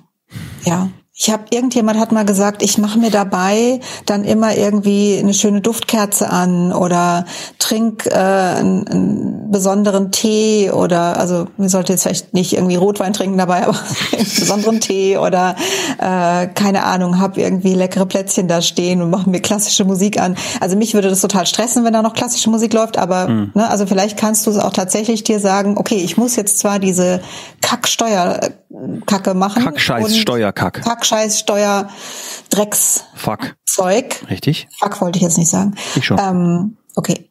Speaker 3: ja, ich habe irgendjemand hat mal gesagt, ich mache mir dabei dann immer irgendwie eine schöne Duftkerze an oder trink äh, einen, einen besonderen Tee oder also mir sollte jetzt vielleicht nicht irgendwie Rotwein trinken dabei, aber einen besonderen Tee oder äh, keine Ahnung, hab irgendwie leckere Plätzchen da stehen und mache mir klassische Musik an. Also mich würde das total stressen, wenn da noch klassische Musik läuft, aber mhm. ne, also vielleicht kannst du es auch tatsächlich dir sagen, okay, ich muss jetzt zwar diese Kacksteuer Kacke machen.
Speaker 1: Kackscheiß, Steuerkack.
Speaker 3: Kackscheiß, Steuer, Drecks,
Speaker 1: Fuck.
Speaker 3: Zeug.
Speaker 1: Richtig?
Speaker 3: Fuck wollte ich jetzt nicht sagen.
Speaker 1: Ich schon.
Speaker 3: Ähm, okay.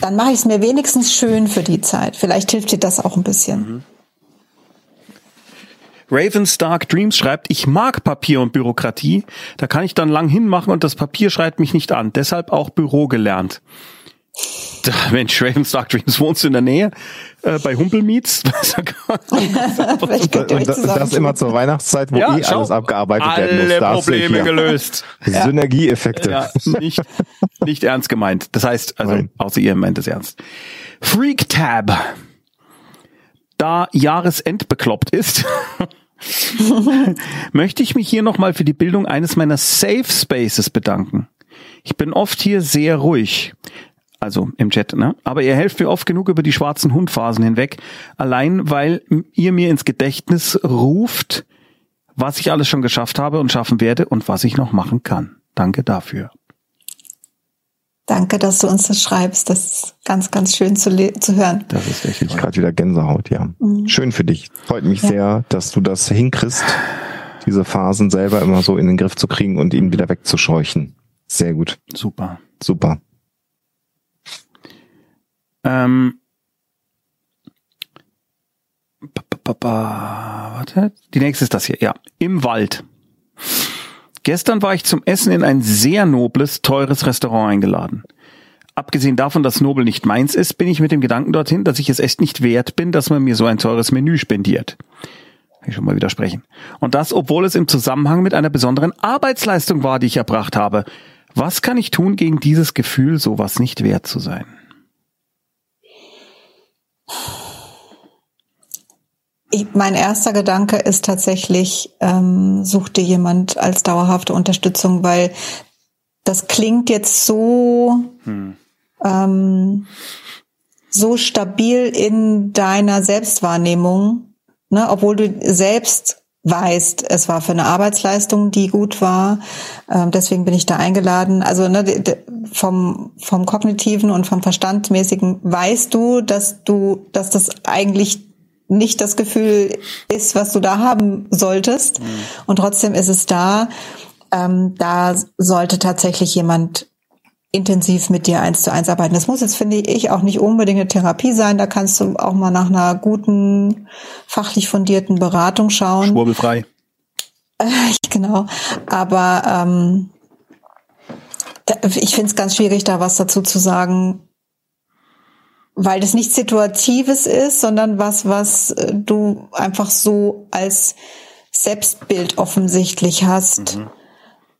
Speaker 3: Dann mache ich es mir wenigstens schön für die Zeit. Vielleicht hilft dir das auch ein bisschen.
Speaker 1: Mhm. Raven Stark Dreams schreibt, ich mag Papier und Bürokratie. Da kann ich dann lang hinmachen und das Papier schreit mich nicht an. Deshalb auch Büro gelernt. Da, Mensch, Raven Stark Dreams, wohnst du in der Nähe? Äh, bei Humpelmeets?
Speaker 3: Ihr
Speaker 2: Und
Speaker 3: euch
Speaker 2: das, immer zur Weihnachtszeit, wo
Speaker 1: Ja,
Speaker 2: eh
Speaker 1: schau.
Speaker 2: alles abgearbeitet werden muss.
Speaker 1: Alle
Speaker 2: Da
Speaker 1: Probleme gelöst.
Speaker 2: Synergieeffekte.
Speaker 1: Ja, nicht, nicht ernst gemeint. Das heißt, also,
Speaker 2: Nein.
Speaker 1: außer ihr meint es ernst. Freak Tab. Da Jahresend bekloppt ist, möchte ich mich hier nochmal für die Bildung eines meiner Safe Spaces bedanken. Ich bin oft hier sehr ruhig. Also im Chat, ne? Aber ihr helft mir oft genug über die schwarzen Hundphasen hinweg. Allein, weil ihr mir ins Gedächtnis ruft, was ich alles schon geschafft habe und schaffen werde und was ich noch machen kann. Danke dafür.
Speaker 3: Danke, dass du uns das schreibst. Das ist ganz, ganz schön zu, zu hören.
Speaker 1: Das ist echt
Speaker 2: Ich gerade wieder Gänsehaut, ja. Schön für dich. Freut mich
Speaker 3: Ja.
Speaker 2: sehr, dass du das hinkriegst, diese Phasen selber immer so in den Griff zu kriegen und ihn wieder wegzuscheuchen. Sehr gut.
Speaker 1: super.
Speaker 2: Super.
Speaker 1: Ähm, pa, pa, pa, warte. Die nächste ist das hier. Ja. Im Wald. Gestern war ich zum Essen in ein sehr nobles, teures Restaurant eingeladen. Abgesehen davon, dass Nobel nicht meins ist, bin ich mit dem Gedanken dorthin, dass ich es echt nicht wert bin, dass man mir so ein teures Menü spendiert. Kann ich schon mal widersprechen. Und das, obwohl es im Zusammenhang mit einer besonderen Arbeitsleistung war, die ich erbracht habe. Was kann ich tun gegen dieses Gefühl, sowas nicht wert zu sein?
Speaker 3: Ich, mein erster Gedanke ist tatsächlich, ähm, such dir jemand als dauerhafte Unterstützung, weil das klingt jetzt so, ähm, so stabil in deiner Selbstwahrnehmung, ne, obwohl du selbst weißt, es war für eine Arbeitsleistung, die gut war. Ähm, deswegen bin ich da eingeladen. Also ne, vom vom kognitiven und vom verstandmäßigen weißt du, dass du, dass das eigentlich nicht das Gefühl ist, was du da haben solltest. Und trotzdem ist es da. Ähm, da sollte tatsächlich jemand intensiv mit dir eins zu eins arbeiten. Das muss jetzt, finde ich, auch nicht unbedingt eine Therapie sein. Da kannst du auch mal nach einer guten, fachlich fundierten Beratung schauen.
Speaker 1: Schwurbelfrei.
Speaker 3: Genau. Aber ähm, da, ich finde es ganz schwierig, da was dazu zu sagen, weil das nichts Situatives ist, sondern was, was äh, du einfach so als Selbstbild offensichtlich hast.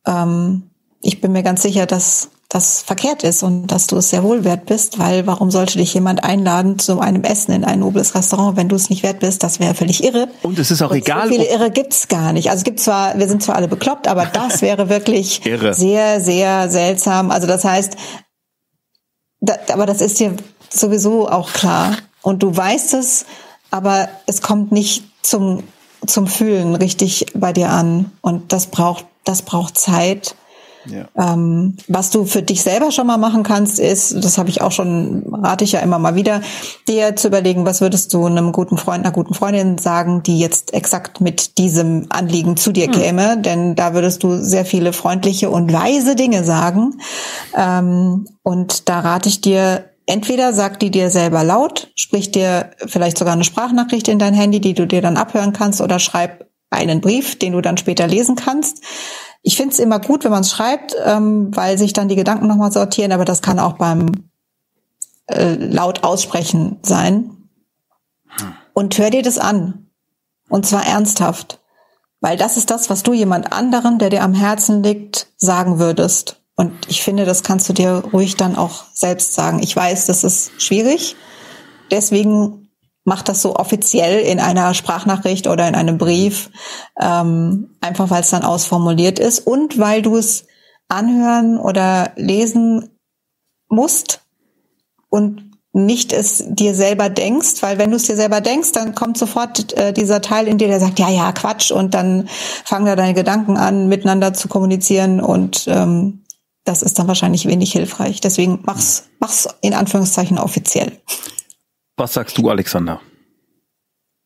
Speaker 3: Ähm, ich bin mir ganz sicher, dass das verkehrt ist und dass du es sehr wohl wert bist, weil warum sollte dich jemand einladen zu einem Essen in ein nobles Restaurant, wenn du es nicht wert bist? Das wäre völlig irre.
Speaker 1: Und es ist auch
Speaker 3: Und
Speaker 1: egal,
Speaker 3: So viele Irre gibt's gar nicht. Also es gibt zwar, wir sind zwar alle bekloppt, aber das wäre wirklich
Speaker 1: Irre.
Speaker 3: sehr, sehr seltsam. Also das heißt, da, aber das ist dir sowieso auch klar. Und du weißt es, aber es kommt nicht zum, zum Fühlen richtig bei dir an. Und das braucht, das braucht Zeit.
Speaker 1: Ja.
Speaker 3: Ähm, was du für dich selber schon mal machen kannst, ist, das habe ich auch schon, rate ich ja immer mal wieder, dir zu überlegen, was würdest du einem guten Freund, einer guten Freundin sagen, die jetzt exakt mit diesem Anliegen zu dir käme, denn da würdest du sehr viele freundliche und weise Dinge sagen. Ähm, und da rate ich dir, entweder sag die dir selber laut, sprich dir vielleicht sogar eine Sprachnachricht in dein Handy, die du dir dann abhören kannst, oder schreib einen Brief, den du dann später lesen kannst. Ich finde es immer gut, wenn man es schreibt, ähm, weil sich dann die Gedanken nochmal sortieren, aber das kann auch beim äh, laut aussprechen sein. Und hör dir das an. Und zwar ernsthaft. Weil das ist das, was du jemand anderem, der dir am Herzen liegt, sagen würdest. Und ich finde, das kannst du dir ruhig dann auch selbst sagen. Ich weiß, das ist schwierig. Deswegen mach das so offiziell in einer Sprachnachricht oder in einem Brief, ähm, einfach weil es dann ausformuliert ist und weil du es anhören oder lesen musst und nicht es dir selber denkst, weil wenn du es dir selber denkst, dann kommt sofort äh, dieser Teil in dir, der sagt, ja, ja, Quatsch, und dann fangen da deine Gedanken an, miteinander zu kommunizieren und ähm, das ist dann wahrscheinlich wenig hilfreich. Deswegen mach's, mach's in Anführungszeichen offiziell.
Speaker 1: Was sagst du, Alexander?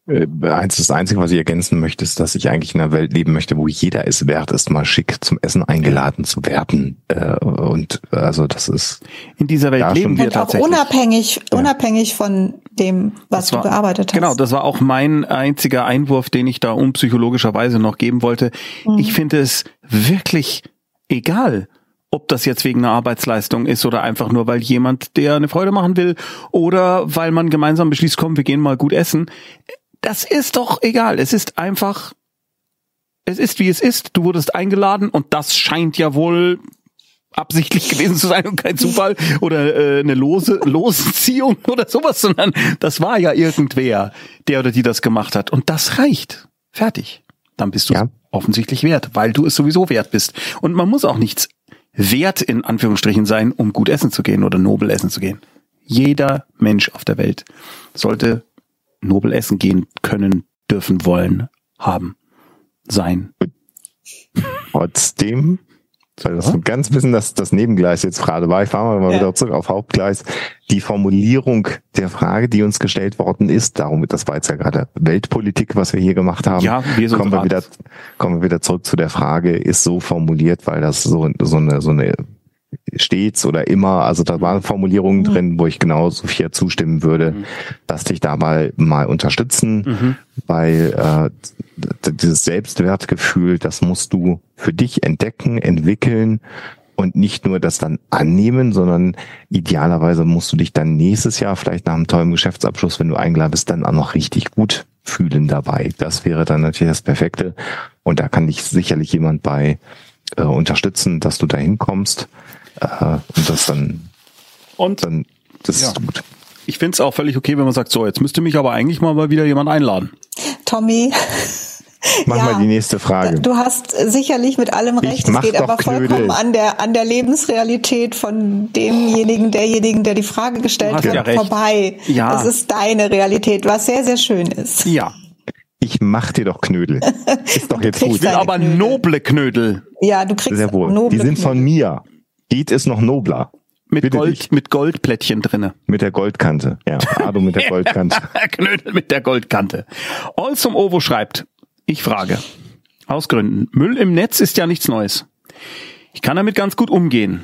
Speaker 2: Äh, eins, das Einzige, was ich ergänzen möchte, ist, dass ich eigentlich in einer Welt leben möchte, wo jeder es wert ist, mal schick zum Essen eingeladen zu werden. Äh, und also das ist
Speaker 1: in dieser Welt leben wir
Speaker 3: und
Speaker 1: tatsächlich.
Speaker 3: auch unabhängig, unabhängig von dem, was
Speaker 1: war,
Speaker 3: du gearbeitet hast.
Speaker 1: Genau, das war auch mein einziger Einwurf, den ich da unpsychologischerweise noch geben wollte.
Speaker 3: Mhm.
Speaker 1: Ich finde es wirklich egal, ob das jetzt wegen einer Arbeitsleistung ist oder einfach nur, weil jemand, der eine Freude machen will oder weil man gemeinsam beschließt, komm, wir gehen mal gut essen. Das ist doch egal. Es ist einfach, es ist wie es ist. Du wurdest eingeladen und das scheint ja wohl absichtlich gewesen zu sein und kein Zufall oder äh, eine lose Losziehung oder sowas, sondern das war ja irgendwer, der oder die das gemacht hat. Und das reicht. Fertig. Dann bist du
Speaker 2: Ja.
Speaker 1: offensichtlich wert, weil du es sowieso wert bist. Und man muss auch nichts wert in Anführungsstrichen sein, um gut essen zu gehen oder nobel essen zu gehen. Jeder Mensch auf der Welt sollte nobel essen gehen können, dürfen, wollen, haben, sein.
Speaker 2: trotzdem, weil das so ganz bisschen das, das Nebengleis jetzt gerade war, ich fahre mal
Speaker 3: Ja.
Speaker 2: wieder zurück auf Hauptgleis, die Formulierung der Frage, die uns gestellt worden ist, darum, das war jetzt ja gerade Weltpolitik, was wir hier gemacht haben,
Speaker 1: Ja, wir sind
Speaker 2: kommen wir wieder, kommen wir wieder zurück zu der Frage, ist so formuliert, weil das so, so eine, so eine stets oder immer, also da waren Formulierungen drin, wo ich genau Sophia zustimmen würde, dass dich da mal, mal unterstützen,
Speaker 1: Mhm.
Speaker 2: weil äh, dieses Selbstwertgefühl, das musst du für dich entdecken, entwickeln und nicht nur das dann annehmen, sondern idealerweise musst du dich dann nächstes Jahr vielleicht nach einem tollen Geschäftsabschluss, wenn du eingeladen bist, dann auch noch richtig gut fühlen dabei. Das wäre dann natürlich das Perfekte. Und da kann dich sicherlich jemand bei äh, unterstützen, dass du da hinkommst äh, und das dann,
Speaker 1: Und
Speaker 2: dann das
Speaker 1: Ja.
Speaker 2: ist gut.
Speaker 1: ich finde es auch völlig okay, wenn man sagt, so, jetzt müsste mich aber eigentlich mal mal wieder jemand einladen.
Speaker 3: Tommy,
Speaker 2: Mach
Speaker 3: Ja.
Speaker 2: mal die nächste Frage.
Speaker 3: du hast sicherlich mit allem recht. Es geht
Speaker 2: doch
Speaker 3: aber
Speaker 2: Knödel.
Speaker 3: vollkommen an der, an der Lebensrealität von demjenigen, derjenigen, der die Frage gestellt hat,
Speaker 1: ja
Speaker 3: vorbei.
Speaker 1: Ja.
Speaker 3: Das ist deine Realität, was sehr, sehr schön ist.
Speaker 1: Ja.
Speaker 2: Ich mach dir doch Knödel. Ist doch jetzt gut.
Speaker 1: Ich will aber
Speaker 3: Knödel.
Speaker 1: noble Knödel
Speaker 3: Ja, du kriegst
Speaker 2: Sehr wohl.
Speaker 3: noble
Speaker 2: Die sind von mir. Geht ist noch nobler.
Speaker 1: mit
Speaker 2: Bitte
Speaker 1: Gold,
Speaker 2: dich.
Speaker 1: mit Goldplättchen drinne.
Speaker 2: Mit der Goldkante. Ja, Ado mit der Goldkante.
Speaker 1: Knödel mit der Goldkante. Olsum Ovo schreibt, ich frage, aus Gründen, Müll im Netz ist ja nichts Neues. Ich kann damit ganz gut umgehen.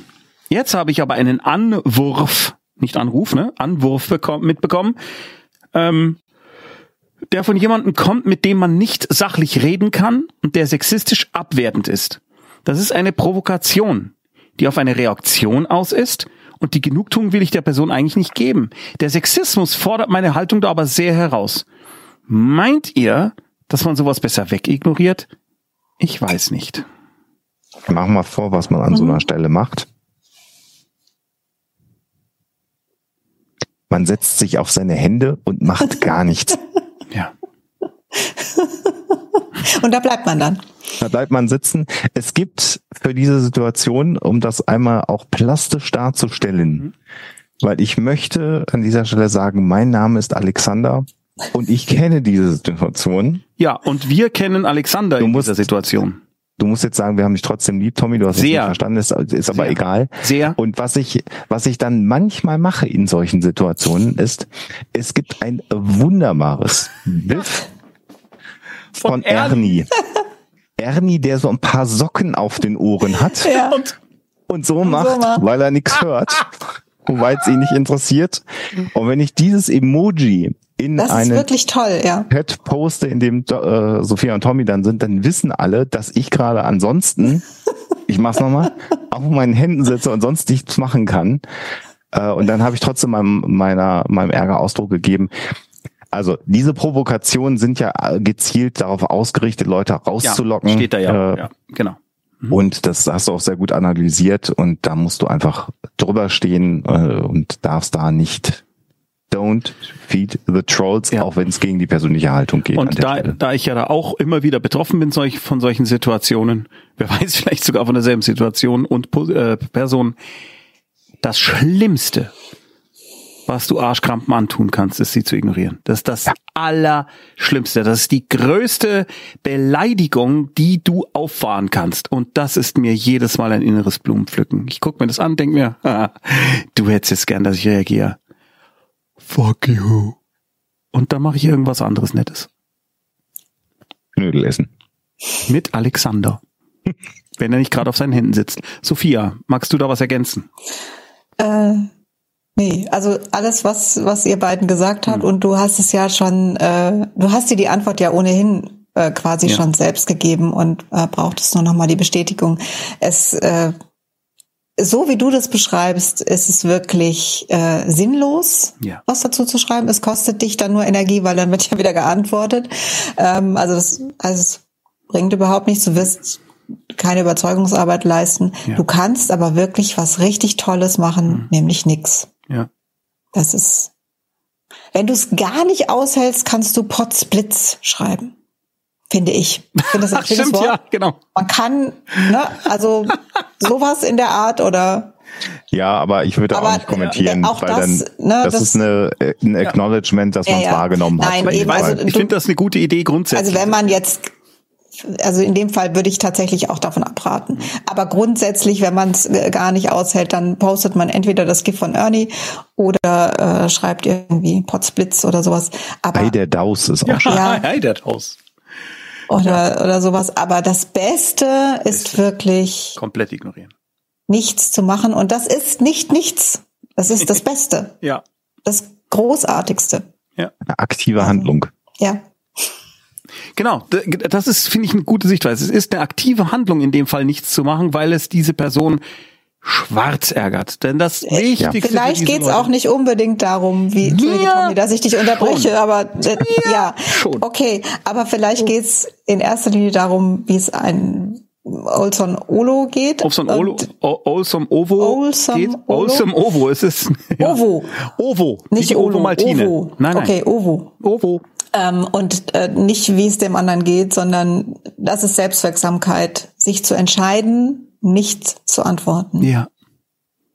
Speaker 1: Jetzt habe ich aber einen Anwurf, nicht Anruf, ne? Anwurf bekommen, mitbekommen, ähm, der von jemandem kommt, mit dem man nicht sachlich reden kann und der sexistisch abwertend ist. Das ist eine Provokation, die auf eine Reaktion aus ist und die Genugtuung will ich der Person eigentlich nicht geben. Der Sexismus fordert meine Haltung da aber sehr heraus. Meint ihr, dass man sowas besser wegignoriert? Ich weiß nicht.
Speaker 2: Mach mal vor, was man an so einer Stelle macht. Man setzt sich auf seine Hände und macht gar nichts.
Speaker 1: Ja.
Speaker 3: Und da bleibt man dann.
Speaker 2: Da bleibt man sitzen. Es gibt für diese Situation, um das einmal auch plastisch darzustellen, weil ich möchte an dieser Stelle sagen, mein Name ist Alexander und ich kenne diese Situation.
Speaker 1: Ja, und wir kennen Alexander
Speaker 2: Du
Speaker 1: in
Speaker 2: musst-
Speaker 1: dieser Situation.
Speaker 2: Du musst jetzt sagen, wir haben dich trotzdem lieb, Tommy, du hast es nicht verstanden, ist, ist aber
Speaker 1: Sehr.
Speaker 2: egal.
Speaker 1: Sehr.
Speaker 2: Und was ich, was ich dann manchmal mache in solchen Situationen ist, es gibt ein wunderbares Bild von, Ernie. Ernie, der so ein paar Socken auf den Ohren hat
Speaker 3: Ja.
Speaker 1: Und
Speaker 2: und so macht,
Speaker 3: macht.
Speaker 2: weil er nichts hört, weil es ihn nicht interessiert. Und wenn ich dieses Emoji in
Speaker 3: Das ist
Speaker 2: einen
Speaker 3: wirklich toll, ja.
Speaker 2: Chat poste, in dem äh, Sophia und Tommy dann sind, dann wissen alle, dass ich gerade ansonsten, ich mach's nochmal, auf meinen Händen sitze und sonst nichts machen kann. Äh, und dann habe ich trotzdem meinem, meiner, meinem Ärger Ausdruck gegeben. Also diese Provokationen sind ja äh, gezielt darauf ausgerichtet, Leute
Speaker 1: ja,
Speaker 2: rauszulocken.
Speaker 1: steht da ja.
Speaker 2: Äh,
Speaker 1: ja genau.
Speaker 2: Und das hast du auch sehr gut analysiert und da musst du einfach drüber stehen äh, und darfst da nicht don't feed the trolls,
Speaker 1: Ja.
Speaker 2: auch wenn es gegen die persönliche Haltung geht.
Speaker 1: Und da,
Speaker 2: Stelle.
Speaker 1: da ich ja da auch immer wieder betroffen bin solch, von solchen Situationen, wer weiß vielleicht sogar von derselben Situation und äh, Person, das Schlimmste, was du Arschkrampen antun kannst, ist sie zu ignorieren. Das ist das Allerschlimmste. Das ist die größte Beleidigung, die du auffahren kannst. Und das ist mir jedes Mal ein inneres Blumenpflücken. Ich guck mir das an, denk mir, haha, du hättest jetzt gern, dass ich reagiere. Fuck you. Und dann mache ich irgendwas anderes Nettes.
Speaker 2: Knödel essen.
Speaker 1: Mit Alexander. Wenn er nicht gerade auf seinen Händen sitzt. Sophia, magst du da was ergänzen?
Speaker 3: Äh, nee, also alles, was, was ihr beiden gesagt habt, und du hast es ja schon, äh, du hast dir die Antwort ja ohnehin äh, quasi
Speaker 1: Ja.
Speaker 3: schon selbst gegeben und äh, brauchtest nur nochmal die Bestätigung. Es, äh, so wie du das beschreibst, ist es wirklich äh, sinnlos,
Speaker 1: Ja.
Speaker 3: was dazu zu schreiben. Es kostet dich dann nur Energie, weil dann wird ja wieder geantwortet. Ähm, also, das, also es bringt überhaupt nichts. Du wirst keine Überzeugungsarbeit leisten.
Speaker 1: Ja.
Speaker 3: Du kannst aber wirklich was richtig Tolles machen,
Speaker 1: Mhm.
Speaker 3: nämlich nix.
Speaker 1: Ja.
Speaker 3: Das ist, wenn du es gar nicht aushältst, kannst du Potzblitz schreiben. Finde ich. Finde das ein
Speaker 1: Ach,
Speaker 3: schönes
Speaker 1: stimmt,
Speaker 3: Wort.
Speaker 1: ja, genau.
Speaker 3: Man kann, ne, also sowas in der Art oder
Speaker 2: Ja, aber ich würde
Speaker 3: Aber,
Speaker 2: auch nicht kommentieren,
Speaker 3: äh, auch
Speaker 2: weil
Speaker 3: das,
Speaker 2: dann
Speaker 3: ne,
Speaker 2: das,
Speaker 3: das-
Speaker 2: ist eine, ein Acknowledgement, dass
Speaker 3: Ja,
Speaker 2: man es
Speaker 3: ja.
Speaker 2: wahrgenommen hat.
Speaker 3: Nein,
Speaker 1: ich
Speaker 3: eben, also
Speaker 1: ich finde das eine gute Idee grundsätzlich.
Speaker 3: Also wenn man jetzt, also in dem Fall würde ich tatsächlich auch davon abraten. Aber grundsätzlich, wenn man es gar nicht aushält, dann postet man entweder das GIF von Ernie oder äh, schreibt irgendwie Potzblitz oder sowas. Aber
Speaker 2: Ei, der Daus ist auch
Speaker 1: ja,
Speaker 2: schon.
Speaker 3: Ja.
Speaker 1: hey, der Haus.
Speaker 3: oder oder sowas. Aber das Beste ist wirklich
Speaker 1: Komplett ignorieren.
Speaker 3: nichts zu machen und das ist nicht nichts. Das ist das Beste,
Speaker 1: Ja.
Speaker 3: das Großartigste.
Speaker 2: Eine aktive Handlung.
Speaker 3: Ja.
Speaker 1: Genau, das ist, finde ich, eine gute Sichtweise. Es ist eine aktive Handlung, in dem Fall nichts zu machen, weil es diese Person schwarz ärgert. Denn das Wichtigste für
Speaker 3: Vielleicht geht's
Speaker 1: Leute-
Speaker 3: auch nicht unbedingt darum, wie
Speaker 1: Ja,
Speaker 3: Tommy, dass ich dich unterbreche,
Speaker 1: schon.
Speaker 3: aber äh, ja,
Speaker 1: schon.
Speaker 3: okay. Aber vielleicht geht's in erster Linie darum, wie es ein Olson Olo geht.
Speaker 1: Auf so ein Olo,
Speaker 3: Und-
Speaker 1: O- Olsam Ovo
Speaker 3: Olsam
Speaker 1: geht.
Speaker 3: Olo?
Speaker 1: Olsam Ovo, es ist ja.
Speaker 3: Ovo.
Speaker 1: Ovo,
Speaker 3: Nicht
Speaker 1: Ovo
Speaker 3: Ovo,
Speaker 1: Maltine.
Speaker 3: Ovo.
Speaker 1: Nein, nein.
Speaker 3: Okay, Ovo.
Speaker 1: Ovo.
Speaker 3: Ähm, und äh, nicht, wie es dem anderen geht, sondern das ist Selbstwirksamkeit, sich zu entscheiden, nicht zu antworten.
Speaker 1: Ja.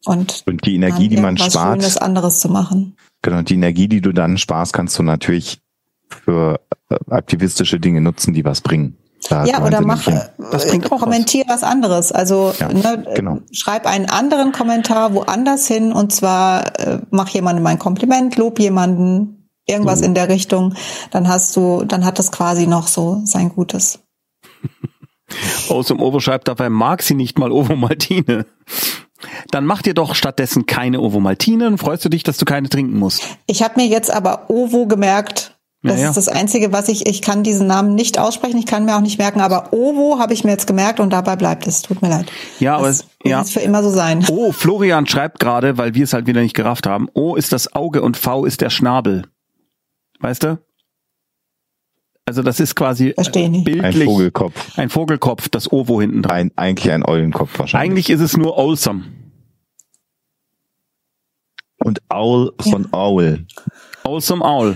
Speaker 3: Und,
Speaker 2: Und die Energie, die man spart,
Speaker 3: Schönes anderes zu machen.
Speaker 2: genau, die Energie, die du dann sparst, kannst du natürlich für äh, aktivistische Dinge nutzen, die was bringen. Da
Speaker 3: Ja, oder mach.
Speaker 1: Das
Speaker 3: äh,
Speaker 1: bringt auch was.
Speaker 3: kommentier was. anderes. Also
Speaker 2: Ja,
Speaker 3: ne,
Speaker 2: genau.
Speaker 3: schreib einen anderen Kommentar woanders hin und zwar äh, mach jemandem ein Kompliment, lob jemanden, irgendwas
Speaker 2: Mhm.
Speaker 3: in der Richtung. Dann hast du, dann hat das quasi noch so sein Gutes.
Speaker 1: Olsam Ovo schreibt dabei, mag sie nicht mal Ovo Maltine. Dann mach dir doch stattdessen keine Ovo Maltine und freust du dich, dass du keine trinken musst.
Speaker 3: Ich habe mir jetzt aber Ovo gemerkt. Das
Speaker 1: Ja, ja.
Speaker 3: ist das Einzige, was ich, ich kann diesen Namen nicht aussprechen, ich kann mir auch nicht merken, aber Ovo habe ich mir jetzt gemerkt und dabei bleibt es. Tut mir leid.
Speaker 1: Ja, aber es- ja.
Speaker 3: wird für immer so sein.
Speaker 1: Oh, Florian schreibt gerade, weil wir es halt wieder nicht gerafft haben. O ist das Auge und V ist der Schnabel. Weißt du? Also das ist quasi
Speaker 3: Versteh ich nicht.
Speaker 2: Ein
Speaker 1: bildlich
Speaker 2: Vogelkopf.
Speaker 1: ein Vogelkopf, das Ovo hinten dran.
Speaker 2: Ein, eigentlich ein Eulenkopf wahrscheinlich.
Speaker 1: Eigentlich ist es nur Olsam.
Speaker 2: Und Owl von Owl.
Speaker 1: Olsam Owl.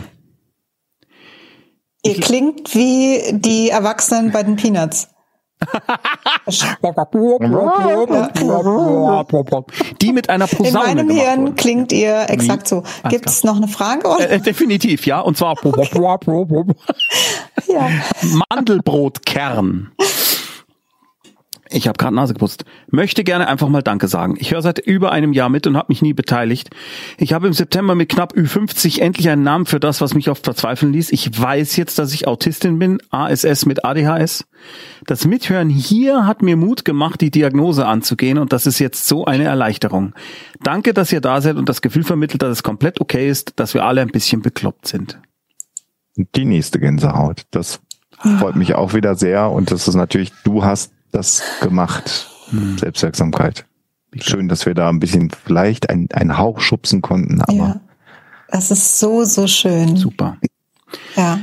Speaker 3: Ihr klingt wie die Erwachsenen bei den Peanuts.
Speaker 1: Die mit einer
Speaker 3: In
Speaker 1: Posaune
Speaker 3: meinem
Speaker 1: gemacht
Speaker 3: Hirn klingt ihr exakt so. Gibt es noch eine Frage? Oder?
Speaker 1: Äh, definitiv, ja. Und zwar
Speaker 3: ja.
Speaker 1: Mandelbrotkern. Ich habe gerade Nase geputzt. Möchte gerne einfach mal Danke sagen. Ich höre seit über einem Jahr mit und habe mich nie beteiligt. Ich habe im September mit knapp Ü50 endlich einen Namen für das, was mich oft verzweifeln ließ. Ich weiß jetzt, dass ich Autistin bin, ASS mit ADHS. Das Mithören hier hat mir Mut gemacht, die Diagnose anzugehen und das ist jetzt so eine Erleichterung. Danke, dass ihr da seid und das Gefühl vermittelt, dass es komplett okay ist, dass wir alle ein bisschen bekloppt sind.
Speaker 2: Die nächste Gänsehaut. Das freut mich auch wieder sehr. Und das ist natürlich, du hast das gemacht.
Speaker 1: Hm.
Speaker 2: Selbstwirksamkeit. Schön, dass wir da ein bisschen vielleicht ein, einen Hauch schubsen konnten, aber
Speaker 3: ja. Das ist so, so schön.
Speaker 1: Super.
Speaker 3: Ja.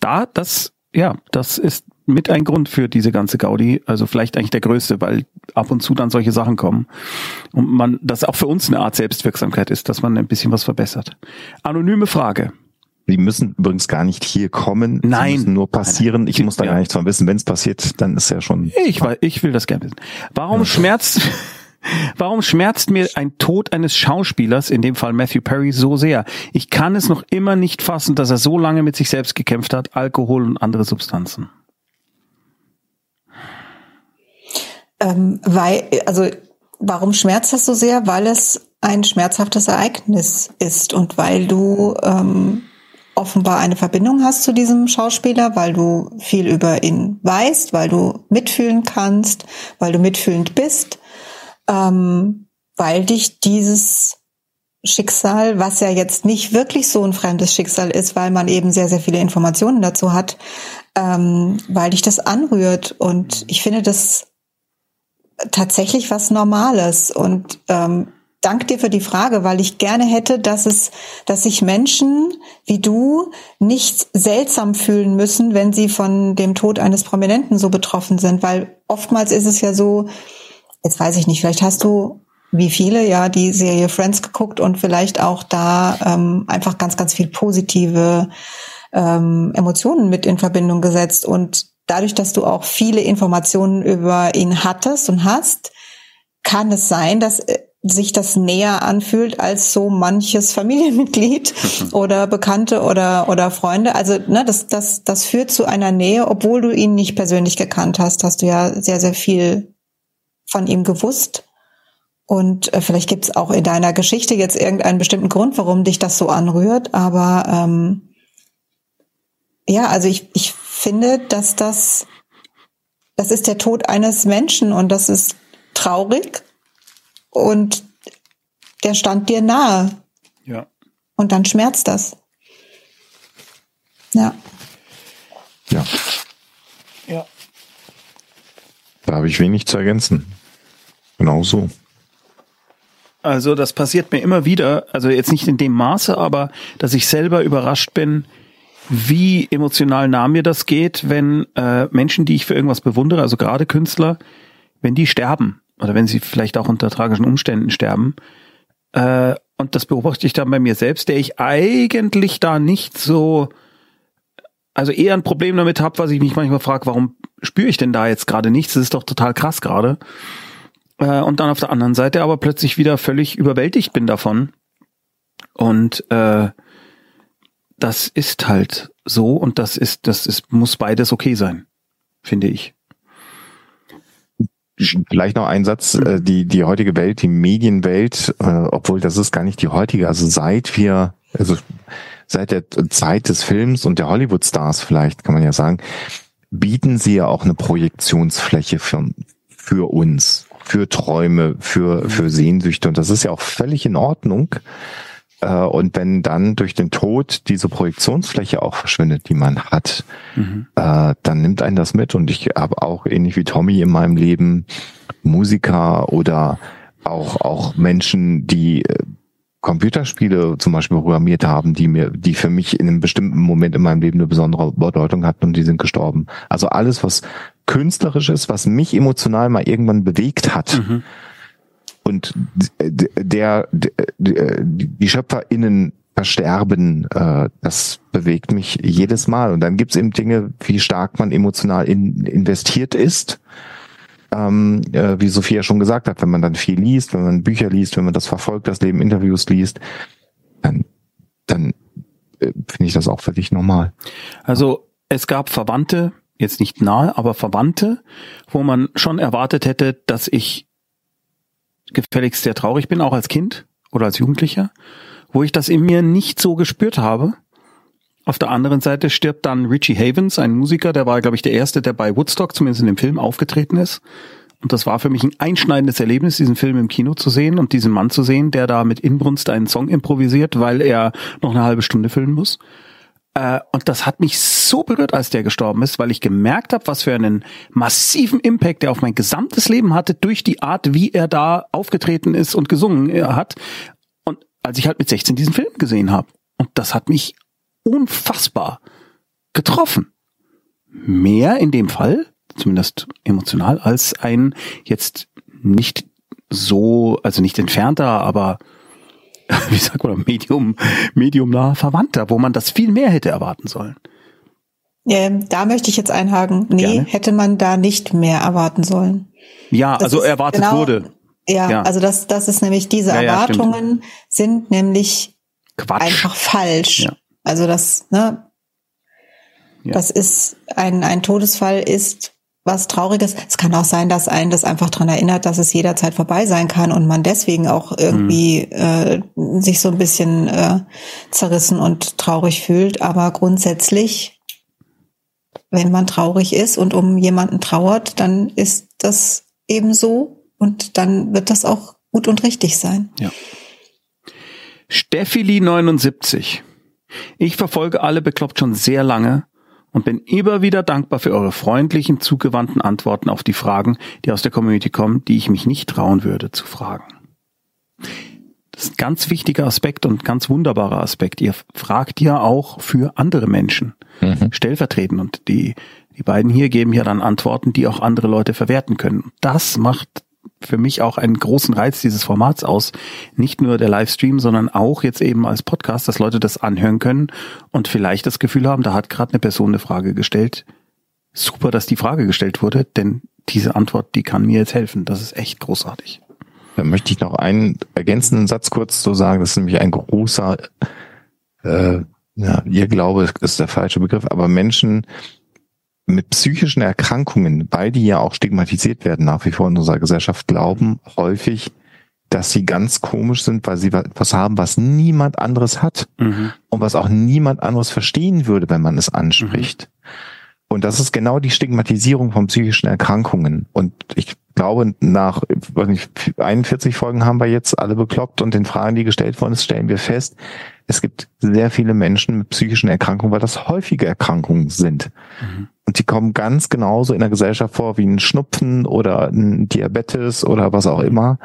Speaker 1: da, das, ja, das ist mit ein Grund für diese ganze Gaudi, also vielleicht eigentlich der größte, weil ab und zu dann solche Sachen kommen und man, das auch für uns eine Art Selbstwirksamkeit ist, dass man ein bisschen was verbessert. Anonyme Frage.
Speaker 2: Sie müssen übrigens gar nicht hier kommen.
Speaker 1: Nein.
Speaker 2: Sie müssen nur passieren. Ich muss da
Speaker 1: Ja.
Speaker 2: gar nichts von wissen. Wenn es passiert, dann ist ja schon.
Speaker 1: Ich, weiß, ich will das gerne wissen. Warum schmerzt, warum schmerzt mir ein Tod eines Schauspielers, in dem Fall Matthew Perry, so sehr? Ich kann es noch immer nicht fassen, dass er so lange mit sich selbst gekämpft hat, Alkohol und andere Substanzen.
Speaker 3: Ähm, weil, also, warum schmerzt das so sehr? Weil es ein schmerzhaftes Ereignis ist und weil du ähm, offenbar eine Verbindung hast zu diesem Schauspieler, weil du viel über ihn weißt, weil du mitfühlen kannst, weil du mitfühlend bist, ähm, weil dich dieses Schicksal, was ja jetzt nicht wirklich so ein fremdes Schicksal ist, weil man eben sehr, sehr viele Informationen dazu hat, ähm, weil dich das anrührt. Und ich finde das tatsächlich was Normales. Und ähm, dank dir für die Frage, weil ich gerne hätte, dass es, dass sich Menschen wie du nicht seltsam fühlen müssen, wenn sie von dem Tod eines Prominenten so betroffen sind, weil oftmals ist es ja so, jetzt weiß ich nicht, vielleicht hast du wie viele ja die Serie Friends geguckt und vielleicht auch da ähm, einfach ganz, ganz viel positive ähm, Emotionen mit in Verbindung gesetzt. Und dadurch, dass du auch viele Informationen über ihn hattest und hast, kann es sein, dass äh, sich das näher anfühlt als so manches Familienmitglied oder Bekannte oder oder Freunde. Also ne, das das das führt zu einer Nähe, obwohl du ihn nicht persönlich gekannt hast, hast du ja sehr sehr viel von ihm gewusst. Und äh, vielleicht gibt es auch in deiner Geschichte jetzt irgendeinen bestimmten Grund, warum dich das so anrührt. Aber ähm, ja, also ich, ich finde, dass das, das ist der Tod eines Menschen und das ist traurig und der stand dir nahe.
Speaker 1: Ja.
Speaker 3: Und dann schmerzt das. Ja.
Speaker 2: Ja.
Speaker 1: Ja.
Speaker 2: Da habe ich wenig zu ergänzen. Genau so.
Speaker 1: Also das passiert mir immer wieder, also jetzt nicht in dem Maße, aber dass ich selber überrascht bin, wie emotional nah mir das geht, wenn äh, Menschen, die ich für irgendwas bewundere, also gerade Künstler, wenn die sterben oder wenn sie vielleicht auch unter tragischen Umständen sterben. Äh, und das beobachte ich dann bei mir selbst, der ich eigentlich da nicht so, also eher ein Problem damit habe, was ich mich manchmal frage, warum spüre ich denn da jetzt gerade nichts? Das ist doch total krass gerade. Äh, und dann auf der anderen Seite aber plötzlich wieder völlig überwältigt bin davon. Und äh, das ist halt so und das ist, das ist, muss beides okay sein, finde ich.
Speaker 2: Vielleicht noch ein Satz, äh, die, die heutige Welt, die Medienwelt, äh, obwohl das ist gar nicht die heutige, also seit wir, also seit der Zeit des Films und der Hollywood-Stars vielleicht, kann man ja sagen, bieten sie ja auch eine Projektionsfläche für, für uns, für Träume, für, für Sehnsüchte. Und das ist ja auch völlig in Ordnung. Äh, und wenn dann durch den Tod diese Projektionsfläche auch verschwindet, die man hat, mhm. äh, dann nimmt einen das mit. Und ich habe auch ähnlich wie Tommy in meinem Leben Musiker oder auch, auch Menschen, die äh, Computerspiele zum Beispiel programmiert haben, die mir, die für mich in einem bestimmten Moment in meinem Leben eine besondere Bedeutung hatten und die sind gestorben. Also alles, was künstlerisch ist, was mich emotional mal irgendwann bewegt hat, mhm und der, der die SchöpferInnen versterben, äh, das bewegt mich jedes Mal. Und dann gibt's eben Dinge, wie stark man emotional in, investiert ist. Ähm, äh, wie Sophia schon gesagt hat, wenn man dann viel liest, wenn man Bücher liest, wenn man das verfolgt, das Leben Interviews liest, dann, dann äh, finde ich das auch völlig normal.
Speaker 1: Also es gab Verwandte, jetzt nicht nahe, aber Verwandte, wo man schon erwartet hätte, dass ich gefälligst sehr traurig bin, auch als Kind oder als Jugendlicher, wo ich das in mir nicht so gespürt habe. Auf der anderen Seite stirbt dann Richie Havens, ein Musiker, der war, glaube ich, der erste, der bei Woodstock, zumindest in dem Film, aufgetreten ist. Und das war für mich ein einschneidendes Erlebnis, diesen Film im Kino zu sehen und diesen Mann zu sehen, der da mit Inbrunst einen Song improvisiert, weil er noch eine halbe Stunde filmen muss. Äh, und das hat mich so berührt, als der gestorben ist, weil ich gemerkt habe, was für einen massiven Impact er auf mein gesamtes Leben hatte durch die Art, wie er da aufgetreten ist und gesungen äh, hat. Und als ich halt mit 16 diesen Film gesehen habe. Und das hat mich unfassbar getroffen. Mehr in dem Fall, zumindest emotional, als ein jetzt nicht so, also nicht entfernter, aber wie sagt man, Medium, Medium nah Verwandter, wo man das viel mehr hätte erwarten sollen.
Speaker 3: Ähm, da möchte ich jetzt einhaken. Nee, Gerne. hätte man da nicht mehr erwarten sollen.
Speaker 1: Ja, das also erwartet genau, wurde.
Speaker 3: Ja, ja, also das, das ist nämlich diese ja, Erwartungen ja, sind nämlich Quatsch. einfach falsch. Also das, ne, das ist ein, ein Todesfall ist was Trauriges. Es kann auch sein, dass einen das einfach dran erinnert, dass es jederzeit vorbei sein kann und man deswegen auch irgendwie mhm. äh, sich so ein bisschen äh, zerrissen und traurig fühlt. Aber grundsätzlich, wenn man traurig ist und um jemanden trauert, dann ist das eben so und dann wird das auch gut und richtig sein.
Speaker 1: Ja. Steffili 79. Ich verfolge alle bekloppt schon sehr lange und bin immer wieder dankbar für eure freundlichen, zugewandten Antworten auf die Fragen, die aus der Community kommen, die ich mich nicht trauen würde zu fragen. Das ist ein ganz wichtiger Aspekt und ganz wunderbarer Aspekt. Ihr fragt ja auch für andere Menschen mhm. stellvertretend und die, die beiden hier geben ja dann Antworten, die auch andere Leute verwerten können. Das macht für mich auch einen großen Reiz dieses Formats aus. Nicht nur der Livestream, sondern auch jetzt eben als Podcast, dass Leute das anhören können und vielleicht das Gefühl haben, da hat gerade eine Person eine Frage gestellt. Super, dass die Frage gestellt wurde, denn diese Antwort, die kann mir jetzt helfen. Das ist echt großartig.
Speaker 2: Da möchte ich noch einen ergänzenden Satz kurz zu sagen. Das ist nämlich ein großer, äh, ja, ihr Glaube ist der falsche Begriff, aber Menschen, mit psychischen Erkrankungen, weil die ja auch stigmatisiert werden nach wie vor in unserer Gesellschaft, glauben häufig, dass sie ganz komisch sind, weil sie was haben, was niemand anderes hat mhm. und was auch niemand anderes verstehen würde, wenn man es anspricht. Mhm. Und das ist genau die Stigmatisierung von psychischen Erkrankungen. Und ich glaube, nach weiß nicht, 41 Folgen haben wir jetzt alle bekloppt und den Fragen, die gestellt worden sind, stellen wir fest, es gibt sehr viele Menschen mit psychischen Erkrankungen, weil das häufige Erkrankungen sind. Mhm. Und die kommen ganz genauso in der Gesellschaft vor wie ein Schnupfen oder ein Diabetes oder was auch immer.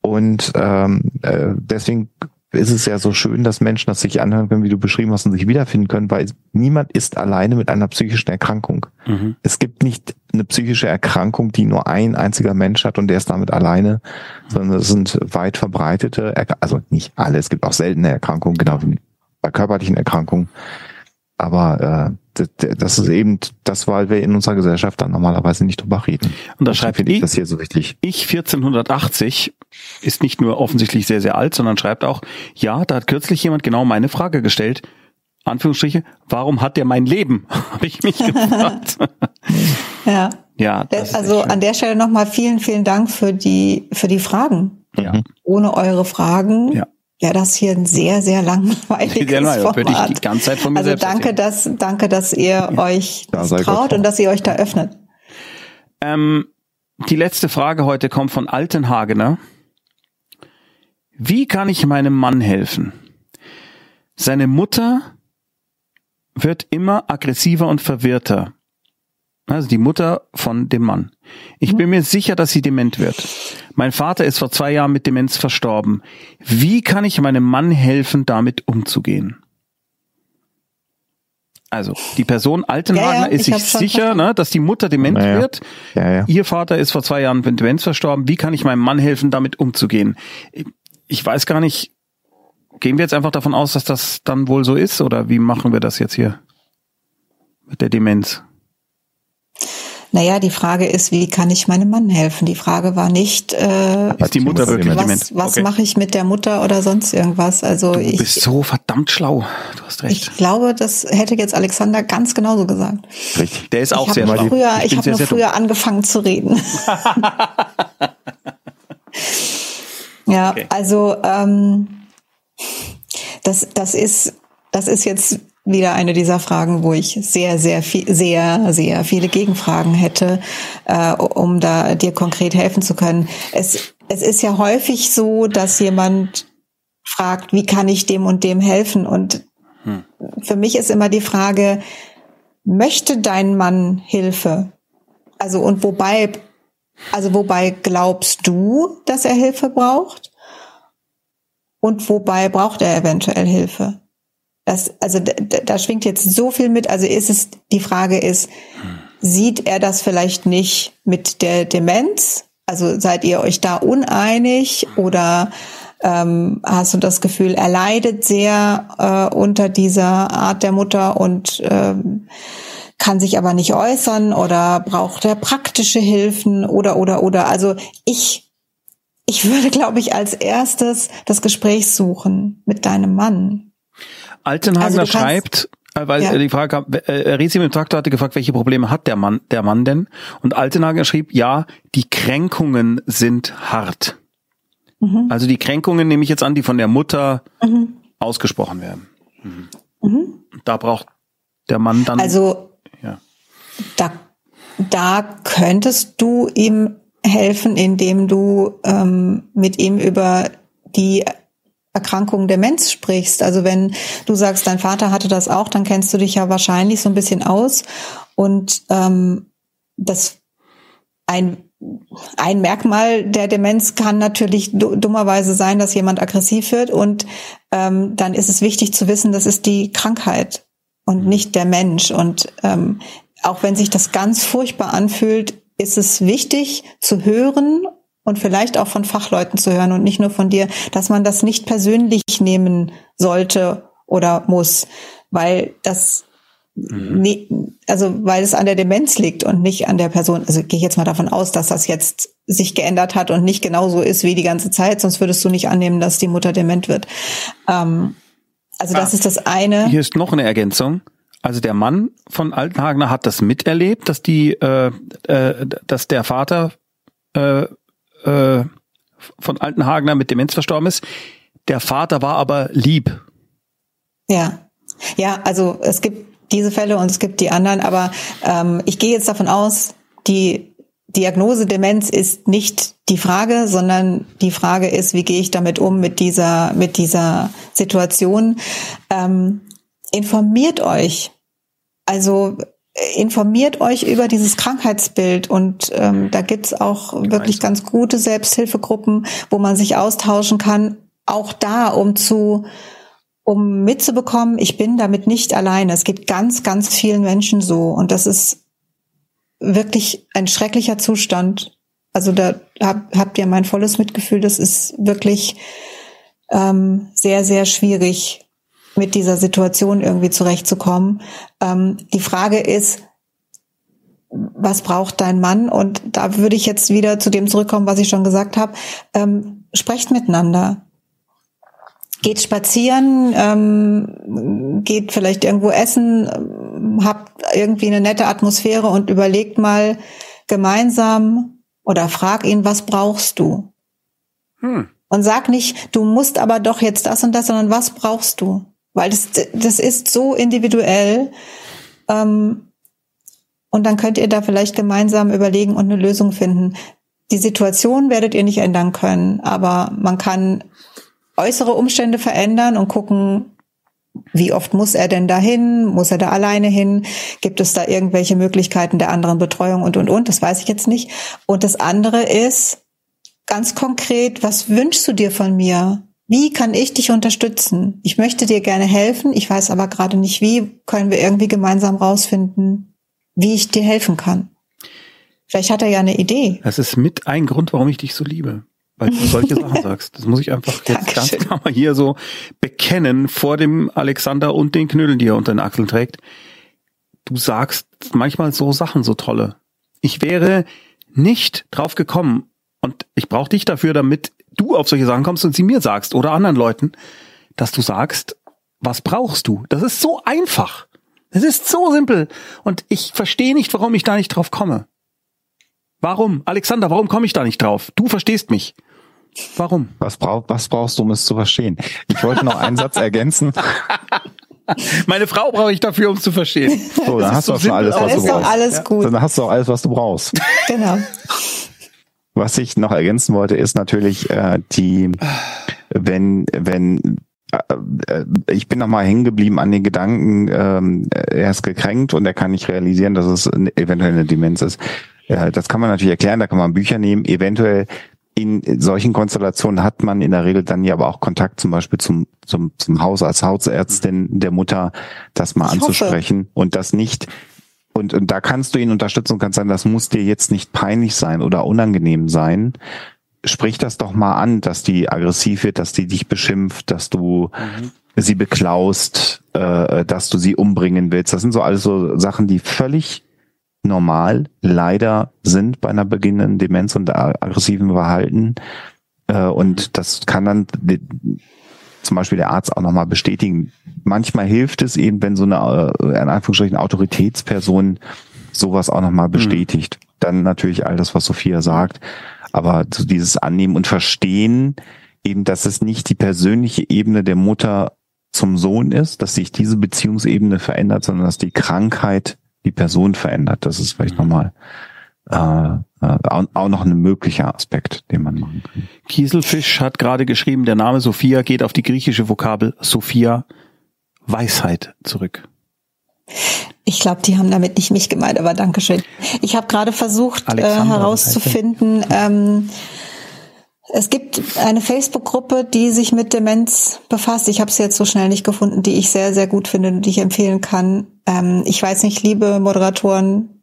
Speaker 2: Und ähm, äh, deswegen ist es ja so schön, dass Menschen das sich anhören können, wie du beschrieben hast, und sich wiederfinden können, weil niemand ist alleine mit einer psychischen Erkrankung. Mhm. Es gibt nicht eine psychische Erkrankung, die nur ein einziger Mensch hat und der ist damit alleine, sondern es sind weit verbreitete, also nicht alle, es gibt auch seltene Erkrankungen, genau wie bei körperlichen Erkrankungen. Aber äh, das ist eben das, weil wir in unserer Gesellschaft dann normalerweise nicht drüber reden.
Speaker 1: Und da schreibt ich das hier so wichtig. Ich 1480 ist nicht nur offensichtlich sehr, sehr alt, sondern schreibt auch, ja, da hat kürzlich jemand genau meine Frage gestellt. Anführungsstriche, warum hat der mein Leben? Habe ich mich gefragt.
Speaker 3: ja. Ja. also an der Stelle nochmal vielen, vielen Dank für die, für die Fragen. Ja. Ohne eure Fragen ja ja, das hier ein sehr, sehr langweiliges sehr Format. Würde ich die ganze Zeit von mir also danke, dass, danke, dass ihr euch ja, traut und dass ihr euch da öffnet.
Speaker 1: Ähm, die letzte Frage heute kommt von Altenhagener. Wie kann ich meinem Mann helfen? Seine Mutter wird immer aggressiver und verwirrter. Also die Mutter von dem Mann. Ich bin mir sicher, dass sie dement wird. Mein Vater ist vor zwei Jahren mit Demenz verstorben. Wie kann ich meinem Mann helfen, damit umzugehen? Also, die Person Altenwagner ja, ja, ist sich sicher, ne, dass die Mutter dement ja, wird. Ihr Vater ist vor zwei Jahren mit Demenz verstorben. Wie kann ich meinem Mann helfen, damit umzugehen? Ich weiß gar nicht, gehen wir jetzt einfach davon aus, dass das dann wohl so ist? Oder wie machen wir das jetzt hier mit der Demenz?
Speaker 3: Naja, die Frage ist, wie kann ich meinem Mann helfen? Die Frage war nicht, äh,
Speaker 1: ist die Mutter wirklich
Speaker 3: was, was okay. mache ich mit der Mutter oder sonst irgendwas? Also
Speaker 1: du
Speaker 3: ich
Speaker 1: bist so verdammt schlau. Du hast recht.
Speaker 3: Ich glaube, das hätte jetzt Alexander ganz genauso gesagt.
Speaker 1: Richtig. Der ist auch sehr
Speaker 3: schlau. Früher, ich ich habe nur früher dumm. angefangen zu reden. ja, okay. also ähm, das, das ist, das ist jetzt wieder eine dieser Fragen, wo ich sehr, sehr viel, sehr, sehr viele Gegenfragen hätte, äh, um da dir konkret helfen zu können. Es, es ist ja häufig so, dass jemand fragt, wie kann ich dem und dem helfen? Und hm. für mich ist immer die Frage, möchte dein Mann Hilfe? Also, und wobei, also wobei glaubst du, dass er Hilfe braucht? Und wobei braucht er eventuell Hilfe? Das, also da, da schwingt jetzt so viel mit. Also ist es, die Frage ist, sieht er das vielleicht nicht mit der Demenz? Also seid ihr euch da uneinig oder ähm, hast du das Gefühl, er leidet sehr äh, unter dieser Art der Mutter und ähm, kann sich aber nicht äußern oder braucht er praktische Hilfen oder oder oder. Also ich ich würde, glaube ich, als erstes das Gespräch suchen mit deinem Mann.
Speaker 1: Altenhagner also schreibt, Äh, weil ja. die Frage kam, äh, Resi mit dem Traktor hatte gefragt, welche Probleme hat der Mann, der Mann denn? Und Altenhagen schrieb, ja, die Kränkungen sind hart. Mhm. Also die Kränkungen nehme ich jetzt an, die von der Mutter mhm. ausgesprochen werden. Mhm. mhm. Da braucht der Mann dann.
Speaker 3: Also ja. da, da könntest du ihm helfen, indem du ähm, mit ihm über die Erkrankung Demenz sprichst. Also wenn du sagst, dein Vater hatte das auch, dann kennst du dich ja wahrscheinlich so ein bisschen aus. Und ähm, das ein ein Merkmal der Demenz kann natürlich dummerweise sein, dass jemand aggressiv wird und ähm, dann ist es wichtig zu wissen, das ist die Krankheit und mhm. nicht der Mensch. Und ähm, auch wenn sich das ganz furchtbar anfühlt, ist es wichtig zu hören und vielleicht auch von Fachleuten zu hören und nicht nur von dir, dass man das nicht persönlich nehmen sollte oder muss, weil das mhm. also weil es an der Demenz liegt und nicht an der Person. Also gehe ich jetzt mal davon aus, dass das jetzt sich geändert hat und nicht genauso ist wie die ganze Zeit, sonst würdest du nicht annehmen, dass die Mutter dement wird. Ähm, also das ah, ist das eine.
Speaker 1: Hier ist noch eine Ergänzung. Also der Mann von Altenhagener hat das miterlebt, dass die, äh, äh, dass der Vater äh, äh, von Altenhagener mit Demenz verstorben ist. Der Vater war aber lieb.
Speaker 3: Ja, ja, also es gibt diese Fälle und es gibt die anderen, aber ähm, ich gehe jetzt davon aus, die Diagnose Demenz ist nicht die Frage, sondern die Frage ist, wie gehe ich damit um mit dieser mit dieser Situation? Ähm, informiert euch. Also informiert euch über dieses Krankheitsbild und ähm, da gibt's auch wirklich ganz gute Selbsthilfegruppen, wo man sich austauschen kann. Auch da, um zu um mitzubekommen, ich bin damit nicht alleine. Es geht ganz, ganz vielen Menschen so und das ist wirklich ein schrecklicher Zustand. Also da hab, habt ihr mein volles Mitgefühl. Das ist wirklich ähm, sehr, sehr schwierig mit dieser Situation irgendwie zurechtzukommen. Ähm, die Frage ist, was braucht dein Mann? Und da würde ich jetzt wieder zu dem zurückkommen, was ich schon gesagt habe. Ähm, sprecht miteinander. Geht spazieren, ähm, geht vielleicht irgendwo essen, ähm, habt irgendwie eine nette Atmosphäre und überlegt mal gemeinsam oder frag ihn, was brauchst du? Hm. Und sag nicht, du musst aber doch jetzt das und das, sondern was brauchst du? Weil das, das ist so individuell. Ähm, und dann könnt ihr da vielleicht gemeinsam überlegen und eine Lösung finden. Die Situation werdet ihr nicht ändern können, aber man kann äußere Umstände verändern und gucken, wie oft muss er denn dahin? Muss er da alleine hin? Gibt es da irgendwelche Möglichkeiten der anderen Betreuung und, und, und? Das weiß ich jetzt nicht. Und das andere ist ganz konkret, was wünschst du dir von mir? Wie kann ich dich unterstützen? Ich möchte dir gerne helfen, ich weiß aber gerade nicht wie. Können wir irgendwie gemeinsam rausfinden, wie ich dir helfen kann? Vielleicht hat er ja eine Idee.
Speaker 1: Das ist mit ein Grund, warum ich dich so liebe. Weil du solche Sachen sagst. Das muss ich einfach jetzt ganz klar mal hier so bekennen vor dem Alexander und den Knödeln, die er unter den Achseln trägt. Du sagst manchmal so Sachen, so tolle. Ich wäre nicht drauf gekommen und ich brauche dich dafür, damit du auf solche Sachen kommst und sie mir sagst oder anderen Leuten, dass du sagst, was brauchst du? Das ist so einfach. Es ist so simpel. Und ich verstehe nicht, warum ich da nicht drauf komme. Warum? Alexander, warum komme ich da nicht drauf? Du verstehst mich. Warum?
Speaker 2: Was, brauch, was brauchst du, um es zu verstehen? Ich wollte noch einen Satz ergänzen.
Speaker 1: Meine Frau brauche ich dafür, um es zu verstehen.
Speaker 2: So, dann hast du auch schon alles, was du brauchst.
Speaker 3: Alles gut.
Speaker 2: Dann hast du auch alles, was du brauchst.
Speaker 3: Genau.
Speaker 2: Was ich noch ergänzen wollte, ist natürlich äh, die, wenn, wenn äh, äh, ich bin noch mal hängen geblieben an den Gedanken, ähm, er ist gekränkt und er kann nicht realisieren, dass es eventuell eine Demenz ist. Äh, das kann man natürlich erklären, da kann man Bücher nehmen. Eventuell in solchen Konstellationen hat man in der Regel dann ja aber auch Kontakt zum Beispiel zum, zum, zum Hausarzt, Hausärztin der Mutter, das mal ich anzusprechen hoffe. und das nicht und, und da kannst du ihn unterstützen und kannst sagen, das muss dir jetzt nicht peinlich sein oder unangenehm sein. Sprich das doch mal an, dass die aggressiv wird, dass die dich beschimpft, dass du mhm. sie beklaust, äh, dass du sie umbringen willst. Das sind so alles so Sachen, die völlig normal leider sind bei einer beginnenden Demenz und aggressiven Verhalten. Äh, und das kann dann zum Beispiel der Arzt auch nochmal bestätigen. Manchmal hilft es eben, wenn so eine, äh, in Anführungsstrichen, Autoritätsperson sowas auch nochmal mhm. bestätigt. Mhm. Dann natürlich all das, was Sophia sagt. Aber so dieses Annehmen und Verstehen, eben, dass es nicht die persönliche Ebene der Mutter zum Sohn ist, dass sich diese Beziehungsebene verändert, sondern dass die Krankheit die Person verändert. Das ist vielleicht mhm. nochmal äh, äh, auch noch ein möglicher Aspekt, den man machen kann.
Speaker 1: Kieselfisch hat gerade geschrieben, der Name Sophia geht auf die griechische Vokabel Sophia Weisheit zurück.
Speaker 3: Ich glaube, die haben damit nicht mich gemeint, aber Dankeschön. Ich habe gerade versucht äh, herauszufinden, ähm, es gibt eine Facebook-Gruppe, die sich mit Demenz befasst. Ich habe sie jetzt so schnell nicht gefunden, die ich sehr, sehr gut finde und die ich empfehlen kann. Ähm, ich weiß nicht, liebe Moderatoren,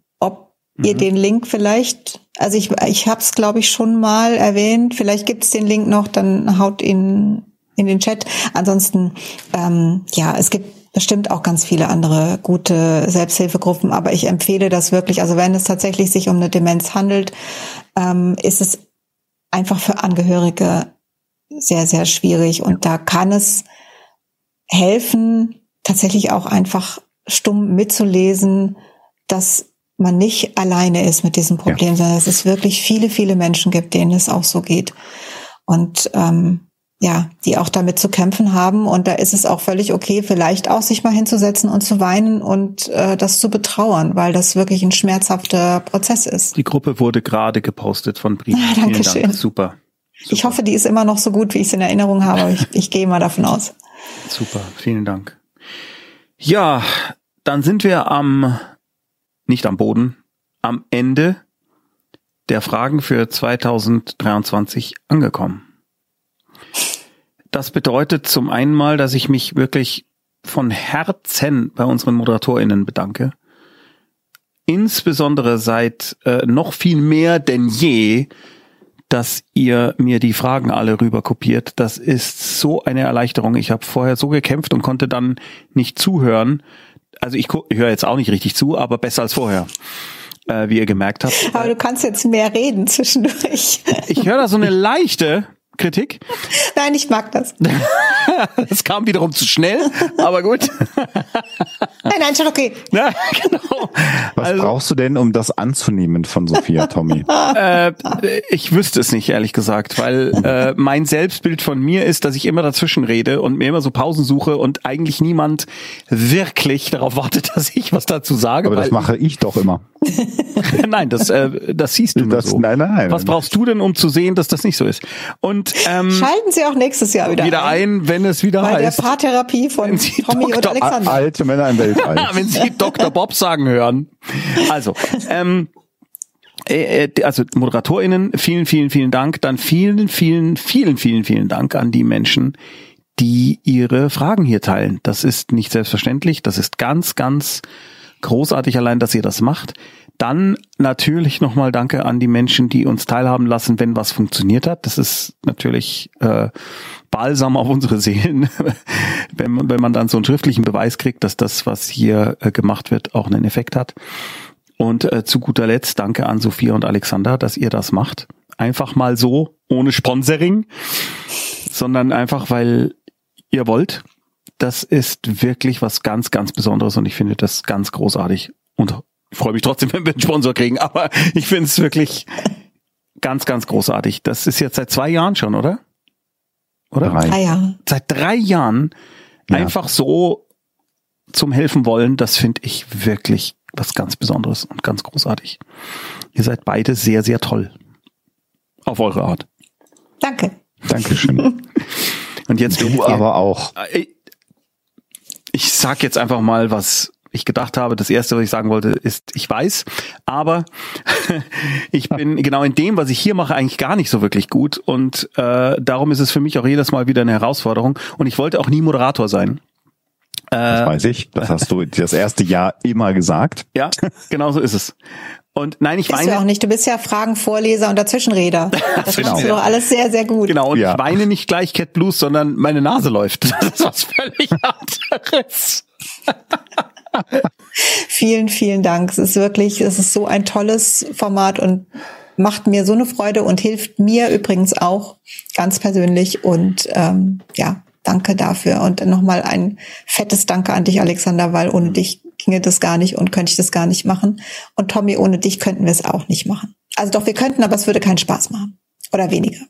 Speaker 3: mhm. ihr den Link vielleicht, also ich, ich habe es, glaube ich, schon mal erwähnt. Vielleicht gibt es den Link noch, dann haut ihn in den Chat. Ansonsten, ähm, ja, es gibt bestimmt auch ganz viele andere gute Selbsthilfegruppen, aber ich empfehle das wirklich. Also wenn es tatsächlich sich um eine Demenz handelt, ähm, ist es einfach für Angehörige sehr, sehr schwierig. Und da kann es helfen, tatsächlich auch einfach stumm mitzulesen, dass man nicht alleine ist mit diesem Problem, ja. sondern dass es wirklich viele, viele Menschen gibt, denen es auch so geht. Und ähm, ja, die auch damit zu kämpfen haben. Und da ist es auch völlig okay, vielleicht auch sich mal hinzusetzen und zu weinen und äh, das zu betrauern, weil das wirklich ein schmerzhafter Prozess ist.
Speaker 1: Die Gruppe wurde gerade gepostet von Brief. Ah,
Speaker 3: danke schön. Dank.
Speaker 1: Super.
Speaker 3: Super. Ich hoffe, die ist immer noch so gut, wie ich es in Erinnerung habe. Ich, ich gehe mal davon aus.
Speaker 1: Super, vielen Dank. Ja, dann sind wir am, nicht am Boden, am Ende der Fragen für 2023 angekommen. Das bedeutet zum einen mal, dass ich mich wirklich von Herzen bei unseren ModeratorInnen bedanke. Insbesondere seit äh, noch viel mehr denn je, dass ihr mir die Fragen alle rüber kopiert. Das ist so eine Erleichterung. Ich habe vorher so gekämpft und konnte dann nicht zuhören. Also ich, ich höre jetzt auch nicht richtig zu, aber besser als vorher. Äh, wie ihr gemerkt habt.
Speaker 3: Aber du kannst jetzt mehr reden zwischendurch.
Speaker 1: Ich höre da so eine leichte, Kritik?
Speaker 3: Nein, ich mag das.
Speaker 1: Es kam wiederum zu schnell, aber gut.
Speaker 3: Nein, nein, schon okay. Ja,
Speaker 2: genau. Was also, brauchst du denn, um das anzunehmen von Sophia, Tommy?
Speaker 1: Äh, ich wüsste es nicht, ehrlich gesagt, weil äh, mein Selbstbild von mir ist, dass ich immer dazwischen rede und mir immer so Pausen suche und eigentlich niemand wirklich darauf wartet, dass ich was dazu sage.
Speaker 2: Aber das mache ich doch immer.
Speaker 1: nein, das, äh, das siehst du das, nur so. Nein, nein. Was brauchst du denn, um zu sehen, dass das nicht so ist? Und ähm,
Speaker 3: schalten Sie auch nächstes Jahr wieder,
Speaker 1: wieder ein. ein, wenn es wieder
Speaker 3: Bei
Speaker 1: heißt.
Speaker 3: Bei der Paartherapie von Tommy Dr. und Alexander.
Speaker 2: Alte Männer im Weltall.
Speaker 1: wenn Sie Dr. Bob sagen hören. Also, ähm, äh, äh, also ModeratorInnen, vielen, vielen, vielen Dank. Dann vielen, vielen, vielen, vielen, vielen Dank an die Menschen, die ihre Fragen hier teilen. Das ist nicht selbstverständlich. Das ist ganz, ganz großartig allein, dass ihr das macht. Dann natürlich nochmal Danke an die Menschen, die uns teilhaben lassen, wenn was funktioniert hat. Das ist natürlich äh, Balsam auf unsere Seelen, wenn, man, wenn man dann so einen schriftlichen Beweis kriegt, dass das, was hier äh, gemacht wird, auch einen Effekt hat. Und äh, zu guter Letzt danke an Sophia und Alexander, dass ihr das macht. Einfach mal so, ohne Sponsoring, sondern einfach, weil ihr wollt. Das ist wirklich was ganz, ganz Besonderes und ich finde das ganz großartig und ich freue mich trotzdem, wenn wir einen Sponsor kriegen, aber ich finde es wirklich ganz, ganz großartig. Das ist jetzt seit zwei Jahren schon, oder?
Speaker 3: Oder? Drei
Speaker 1: Jahre. Seit drei Jahren ja. einfach so zum Helfen wollen, das finde ich wirklich was ganz Besonderes und ganz großartig. Ihr seid beide sehr, sehr toll. Auf eure Art.
Speaker 3: Danke.
Speaker 2: Dankeschön.
Speaker 1: und jetzt
Speaker 2: du aber auch.
Speaker 1: Ich, ich sag jetzt einfach mal, was ich gedacht habe. Das erste, was ich sagen wollte, ist, ich weiß, aber ich bin genau in dem, was ich hier mache, eigentlich gar nicht so wirklich gut. Und äh, darum ist es für mich auch jedes Mal wieder eine Herausforderung. Und ich wollte auch nie Moderator sein.
Speaker 2: Das äh, weiß ich. Das hast du das erste Jahr immer gesagt.
Speaker 1: Ja, genau so ist es. Und nein, ich weine.
Speaker 3: Du auch nicht. Du bist ja Fragenvorleser und Dazwischenreder. Das genau. machst du doch alles sehr, sehr gut.
Speaker 1: Genau. Und ja. ich weine nicht gleich Cat Blues, sondern meine Nase läuft. Das ist was völlig anderes.
Speaker 3: vielen, vielen Dank. Es ist wirklich, es ist so ein tolles Format und macht mir so eine Freude und hilft mir übrigens auch ganz persönlich. Und ähm, ja, danke. dafür. Und nochmal ein fettes Danke an dich, Alexander, weil ohne dich ginge das gar nicht und könnte ich das gar nicht machen. Und Tommy, ohne dich könnten wir es auch nicht machen. Also doch, wir könnten, aber es würde keinen Spaß machen. Oder weniger.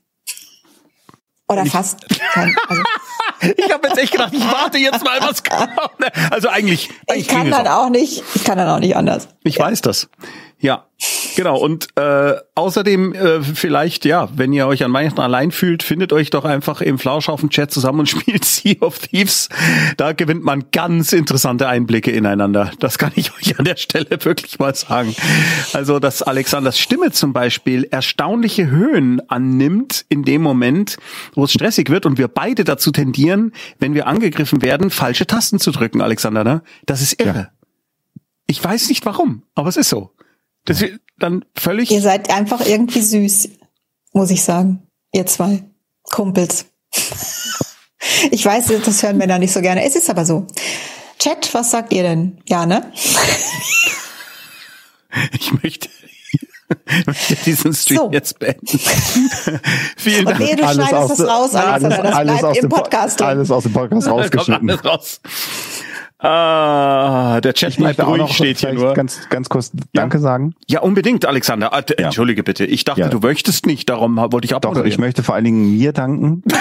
Speaker 3: Oder fast. Kein, also.
Speaker 1: ich habe jetzt echt gedacht, ich warte jetzt mal, was kommt. Also eigentlich, eigentlich
Speaker 3: ich kann dann auch. auch nicht, ich kann dann auch nicht anders.
Speaker 1: Ich ja. weiß das. Ja, genau. Und äh, außerdem äh, vielleicht, ja, wenn ihr euch an Weihnachten allein fühlt, findet euch doch einfach im Flausch auf dem Chat zusammen und spielt Sea of Thieves. Da gewinnt man ganz interessante Einblicke ineinander. Das kann ich euch an der Stelle wirklich mal sagen. Also, dass Alexanders Stimme zum Beispiel erstaunliche Höhen annimmt in dem Moment, wo es stressig wird und wir beide dazu tendieren, wenn wir angegriffen werden, falsche Tasten zu drücken, Alexander. Ne? Das ist irre. Ja. Ich weiß nicht warum, aber es ist so. Das ist dann völlig.
Speaker 3: Ihr seid einfach irgendwie süß, muss ich sagen. Ihr zwei Kumpels. ich weiß, das hören wir da nicht so gerne. Es ist aber so. Chat, was sagt ihr denn? Ja, ne?
Speaker 1: ich möchte möchte diesen Stream so. jetzt beenden.
Speaker 3: Vielen Dank. Nee, du alles schneidest es raus, Alexander. Das alles bleibt im Podcast
Speaker 2: drin. Alles aus dem Podcast rausgeschnitten. Alles raus.
Speaker 1: Ah, der Chat bleibt ruhig, noch steht hier nur.
Speaker 2: Ganz, ganz kurz Danke ja. sagen.
Speaker 1: Ja, unbedingt, Alexander. Ah, ja. Entschuldige bitte. Ich dachte, ja. du möchtest nicht, darum wollte ich
Speaker 2: abmoderieren. Doch, ich möchte vor allen Dingen mir danken.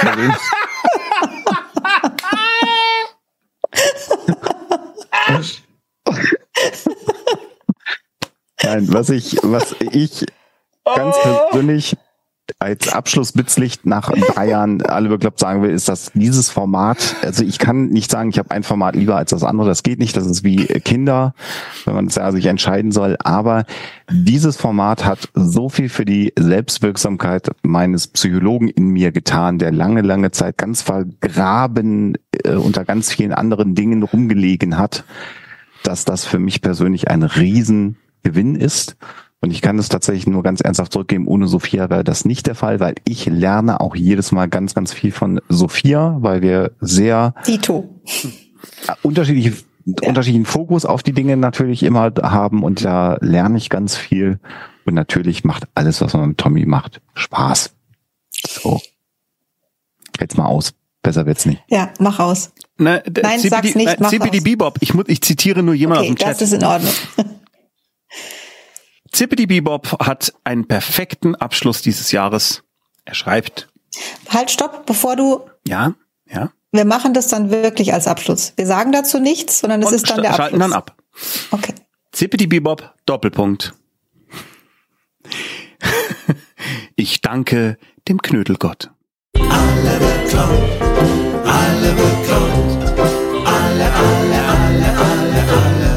Speaker 2: Nein, was ich, was ich ganz oh. persönlich als Abschlussblitzlicht nach drei Jahren alle bekloppt sagen will, ist, dass dieses Format, also ich kann nicht sagen, ich habe ein Format lieber als das andere, das geht nicht, das ist wie Kinder, wenn man ja sich entscheiden soll, aber dieses Format hat so viel für die Selbstwirksamkeit meines Psychologen in mir getan, der lange, lange Zeit ganz vergraben äh, unter ganz vielen anderen Dingen rumgelegen hat, dass das für mich persönlich ein Riesengewinn ist und ich kann es tatsächlich nur ganz ernsthaft zurückgeben, ohne Sophia wäre das nicht der Fall, weil ich lerne auch jedes Mal ganz, ganz viel von Sophia, weil wir sehr
Speaker 3: Dito.
Speaker 2: unterschiedliche ja. unterschiedlichen Fokus auf die Dinge natürlich immer haben und da lerne ich ganz viel. Und natürlich macht alles, was man mit Tommy macht, Spaß. So. Jetzt mal aus. Besser wird's nicht.
Speaker 3: Ja, mach aus.
Speaker 1: Na, Nein, CBD, sag's nicht, mach CBD aus. Bebop. Ich, ich zitiere nur jemanden okay, aus dem Chat.
Speaker 3: das ist in Ordnung.
Speaker 1: Zippity Bebop hat einen perfekten Abschluss dieses Jahres. Er schreibt.
Speaker 3: Halt, stopp, bevor du.
Speaker 1: Ja, ja.
Speaker 3: Wir machen das dann wirklich als Abschluss. Wir sagen dazu nichts, sondern es ist dann der Abschluss. Schalten
Speaker 1: dann ab.
Speaker 3: Okay.
Speaker 1: Zippity Bebop, Doppelpunkt. ich danke dem Knödelgott. Alle beklaut, alle beklaut, alle, alle, alle, alle, alle.